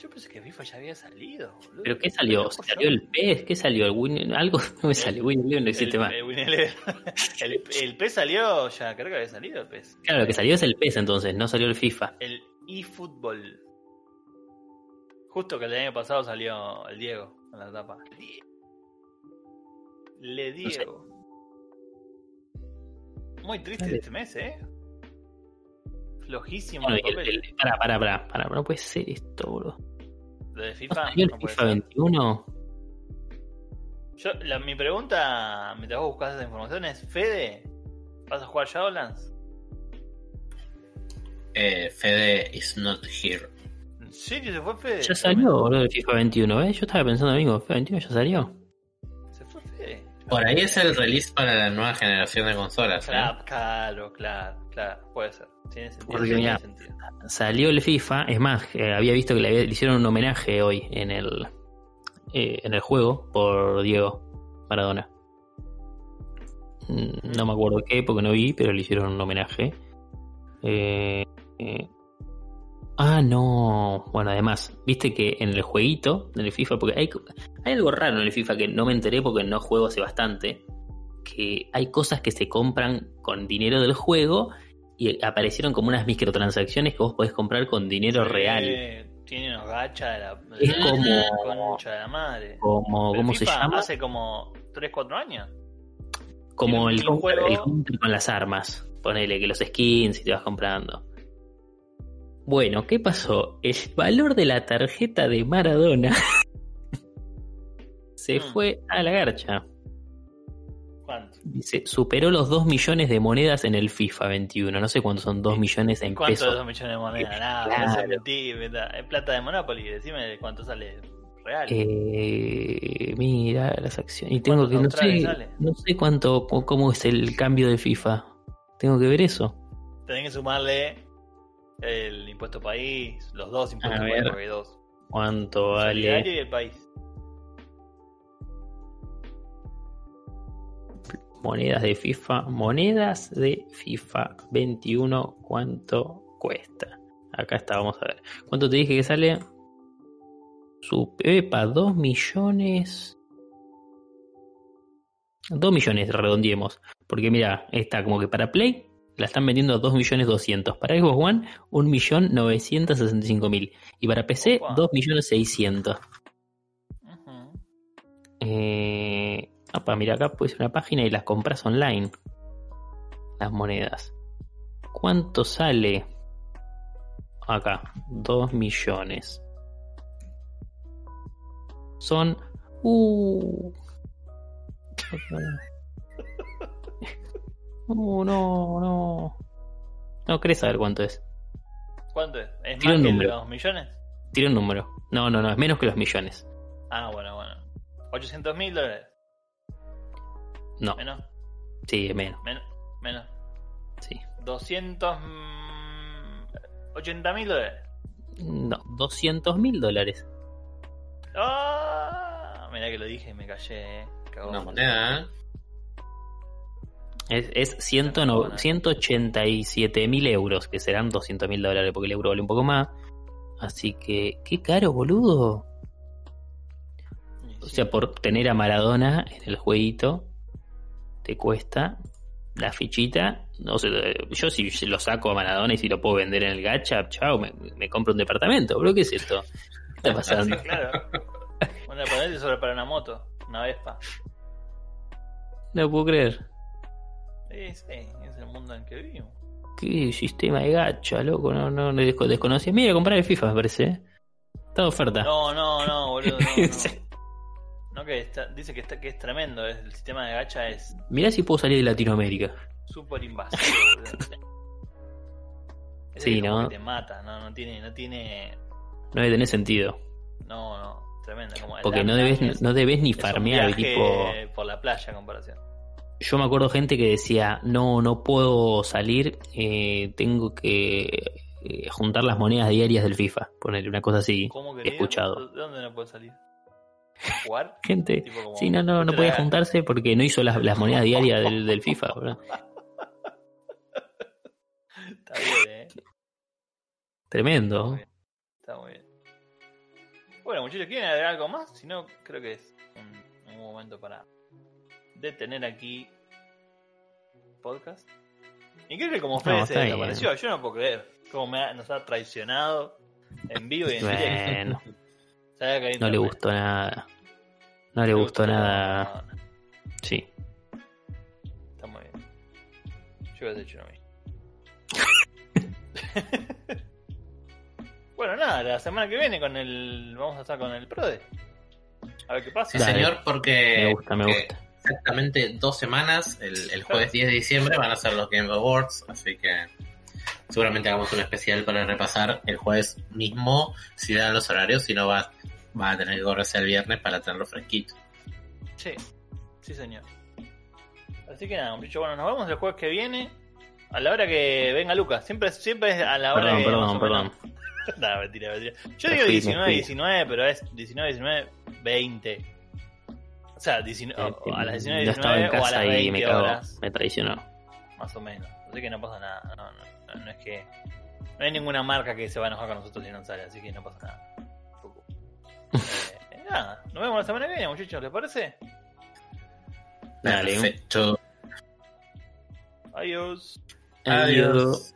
Yo pensé que FIFA ya había salido, boludo. ¿Pero qué salió? ¿Salió el PES? ¿Qué salió? ¿El Win? Algo no me salió. Win no existe el, más. El, el, el PES salió, ya creo que había salido el PES. Claro, lo que salió es el PES entonces, no salió el FIFA. El eFootball. Justo que el año pasado salió el Diego en la tapa. Le No sé. Diego. Muy triste Dale. este mes, ¿eh? Flojísimo Bueno, el y el, papel. el- pará, pará, pará, pará, no puede ser esto, boludo. Lo de ¿No FIFA. no puede FIFA ser. 21? Yo, la- mi pregunta, mientras vos buscas esa información, es: Fede, ¿vas a jugar Shadowlands? Eh, Fede is not here. ¿En serio se fue Fede? Ya salió, boludo, el FIFA 21, ¿eh? Yo estaba pensando mismo, FIFA 21 ya salió. Por ahí es el release para la nueva generación de consolas. ¿eh? Claro, claro, claro, claro, puede ser. Tiene sentido. Porque, tiene mira, sentido. Salió el FIFA, es más, eh, había visto que le, había- le hicieron un homenaje hoy en el eh, en el juego por Diego Maradona. Mm, No me acuerdo qué, porque no vi, pero le hicieron un homenaje. Eh, eh, Ah, no. Bueno, además, viste que en el jueguito, en el FIFA, porque hay, hay algo raro en el FIFA que no me enteré porque no juego hace bastante, que hay cosas que se compran con dinero del juego y aparecieron como unas microtransacciones que vos podés comprar con dinero Sí, real. Tiene unos gachas de la, de Es la como- de la madre. Como, Pero ¿Cómo se llama? Hace como 3, 4 años. Como el juego- el con las armas. Ponele que los skins y te vas comprando. Bueno, ¿qué pasó? El valor de la tarjeta de Maradona se Mm. fue a la garcha. ¿Cuánto? Dice, superó los 2 millones de monedas en el FIFA 21. No sé cuántos son 2 millones en ¿Cuánto pesos. 2 millones de monedas? Nada, Claro. eso es plata de Monopoly. Decime cuánto sale real. Eh, mira las acciones. Y tengo ¿Cuántos que, no sé, sale? no sé cuánto, cu- cómo es el cambio de FIFA. Tengo que ver eso. Tenés que sumarle el impuesto país, los dos impuestos país, porque hay dos. ¿Cuánto El vale? solidario y el país. Monedas de FIFA. Monedas de FIFA 21. ¿Cuánto cuesta? Acá está, vamos a ver. ¿Cuánto te dije que sale? Su Epa, 2 millones. 2 millones, redondeemos. Porque mira, está como que para Play la están vendiendo a 2 millones 200. Para Xbox One, 1 millón 965 mil. Y para PC, Opa. 2 millones 600. Ujú. Eh, apa, mira, acá puedes una página y las compras online. Las monedas. ¿Cuánto sale? Acá, 2 millones. Son. Uh. Uh, no, no. No, ¿querés saber cuánto es? ¿Cuánto es? ¿Es Tira más un que número. los millones? Tira un número. No, no, no, es menos que los millones. Ah, bueno, bueno. 800 mil dólares. No, Menos, sí, es menos. menos, menos. Sí. 280 mil dólares. No, 200 mil dólares. ¡Ah! Mirá que lo dije y me callé, eh. Una moneda, ¿eh? Es, es 109 187 mil euros, que serán 200 mil dólares, porque el euro vale un poco más. Así que, qué caro, boludo. O sea, por tener a Maradona en el jueguito, te cuesta la fichita. No sé, yo si lo saco a Maradona y si lo puedo vender en el gacha, chao, me, me compro un departamento, bro. ¿Qué es esto? ¿Qué está pasando? Sí, claro. Una ponete sobre para una moto, una Vespa. No puedo creer. Sí, sí, es el mundo en que vivimos. Qué sistema de gacha, loco. No, no, no desco- desconocía. Mira, comprar el FIFA, me parece. ¿eh? Está de oferta. No, no, no, boludo, no. No, No, que está, dice que, está, que es tremendo. es- el sistema de gacha es Mirá si puedo salir de Latinoamérica. súper invasivo, boludo. Sí, ¿no? que te mata, no, no tiene, no tiene. No debe tener sentido. No, no, tremendo. Como Porque no debes, es- no debes ni farmear, tipo. por la playa en comparación. Yo me acuerdo gente que decía, no, no puedo salir, eh, tengo que eh, juntar las monedas diarias del FIFA. Ponerle una cosa así. ¿Cómo que He escuchado. ¿De dónde no puede salir? ¿Jugar? Gente, como- sí, no, no, no podía juntarse porque no hizo las, las monedas diarias del, del FIFA. bro. Está bien, eh. Tremendo. Muy bien. Está muy bien. Bueno, muchachos, ¿quieren agregar algo más? Si no, creo que es un, un momento para detener aquí el podcast. Increíble como Fede No, se desapareció. Yo no puedo creer cómo me ha- nos ha traicionado en vivo y en directo. Bueno, no le gustó nada. No le gustó nada. Sí. Está muy bien. Yo hubiese hecho lo mismo. bueno, nada, la semana que viene con el. Vamos a estar con el PRODE. A ver qué pasa. Sí, señor, porque Me gusta, me gusta. Exactamente dos semanas, el, el jueves 10 de diciembre, van a ser los Game Awards, así que seguramente hagamos un especial para repasar el jueves mismo, si dan los horarios, si no va, va a tener que correrse el viernes para tenerlo fresquito. Sí, sí, señor. Así que nada, muchachos, bueno, nos vemos el jueves que viene. A la hora que venga Lucas. Siempre, siempre es a la hora Perdón, que. perdón, perdón. menos- no, mentira, mentira. Yo digo fui, me 19, fui. 19, pero es 19, 19, 20. O sea, 19, o- o a las 19, no estaba 19 en o a casa las y 20 me cagó, horas. me traicionó. Más o menos. Así que no pasa nada. No, no, no, no es que. No hay ninguna marca que se va a enojar con nosotros si no sale, así que no pasa nada. Tampoco. Eh, nada, nos vemos la semana que viene, muchachos, ¿les parece? Dale. Perfecto. Adiós. Adiós.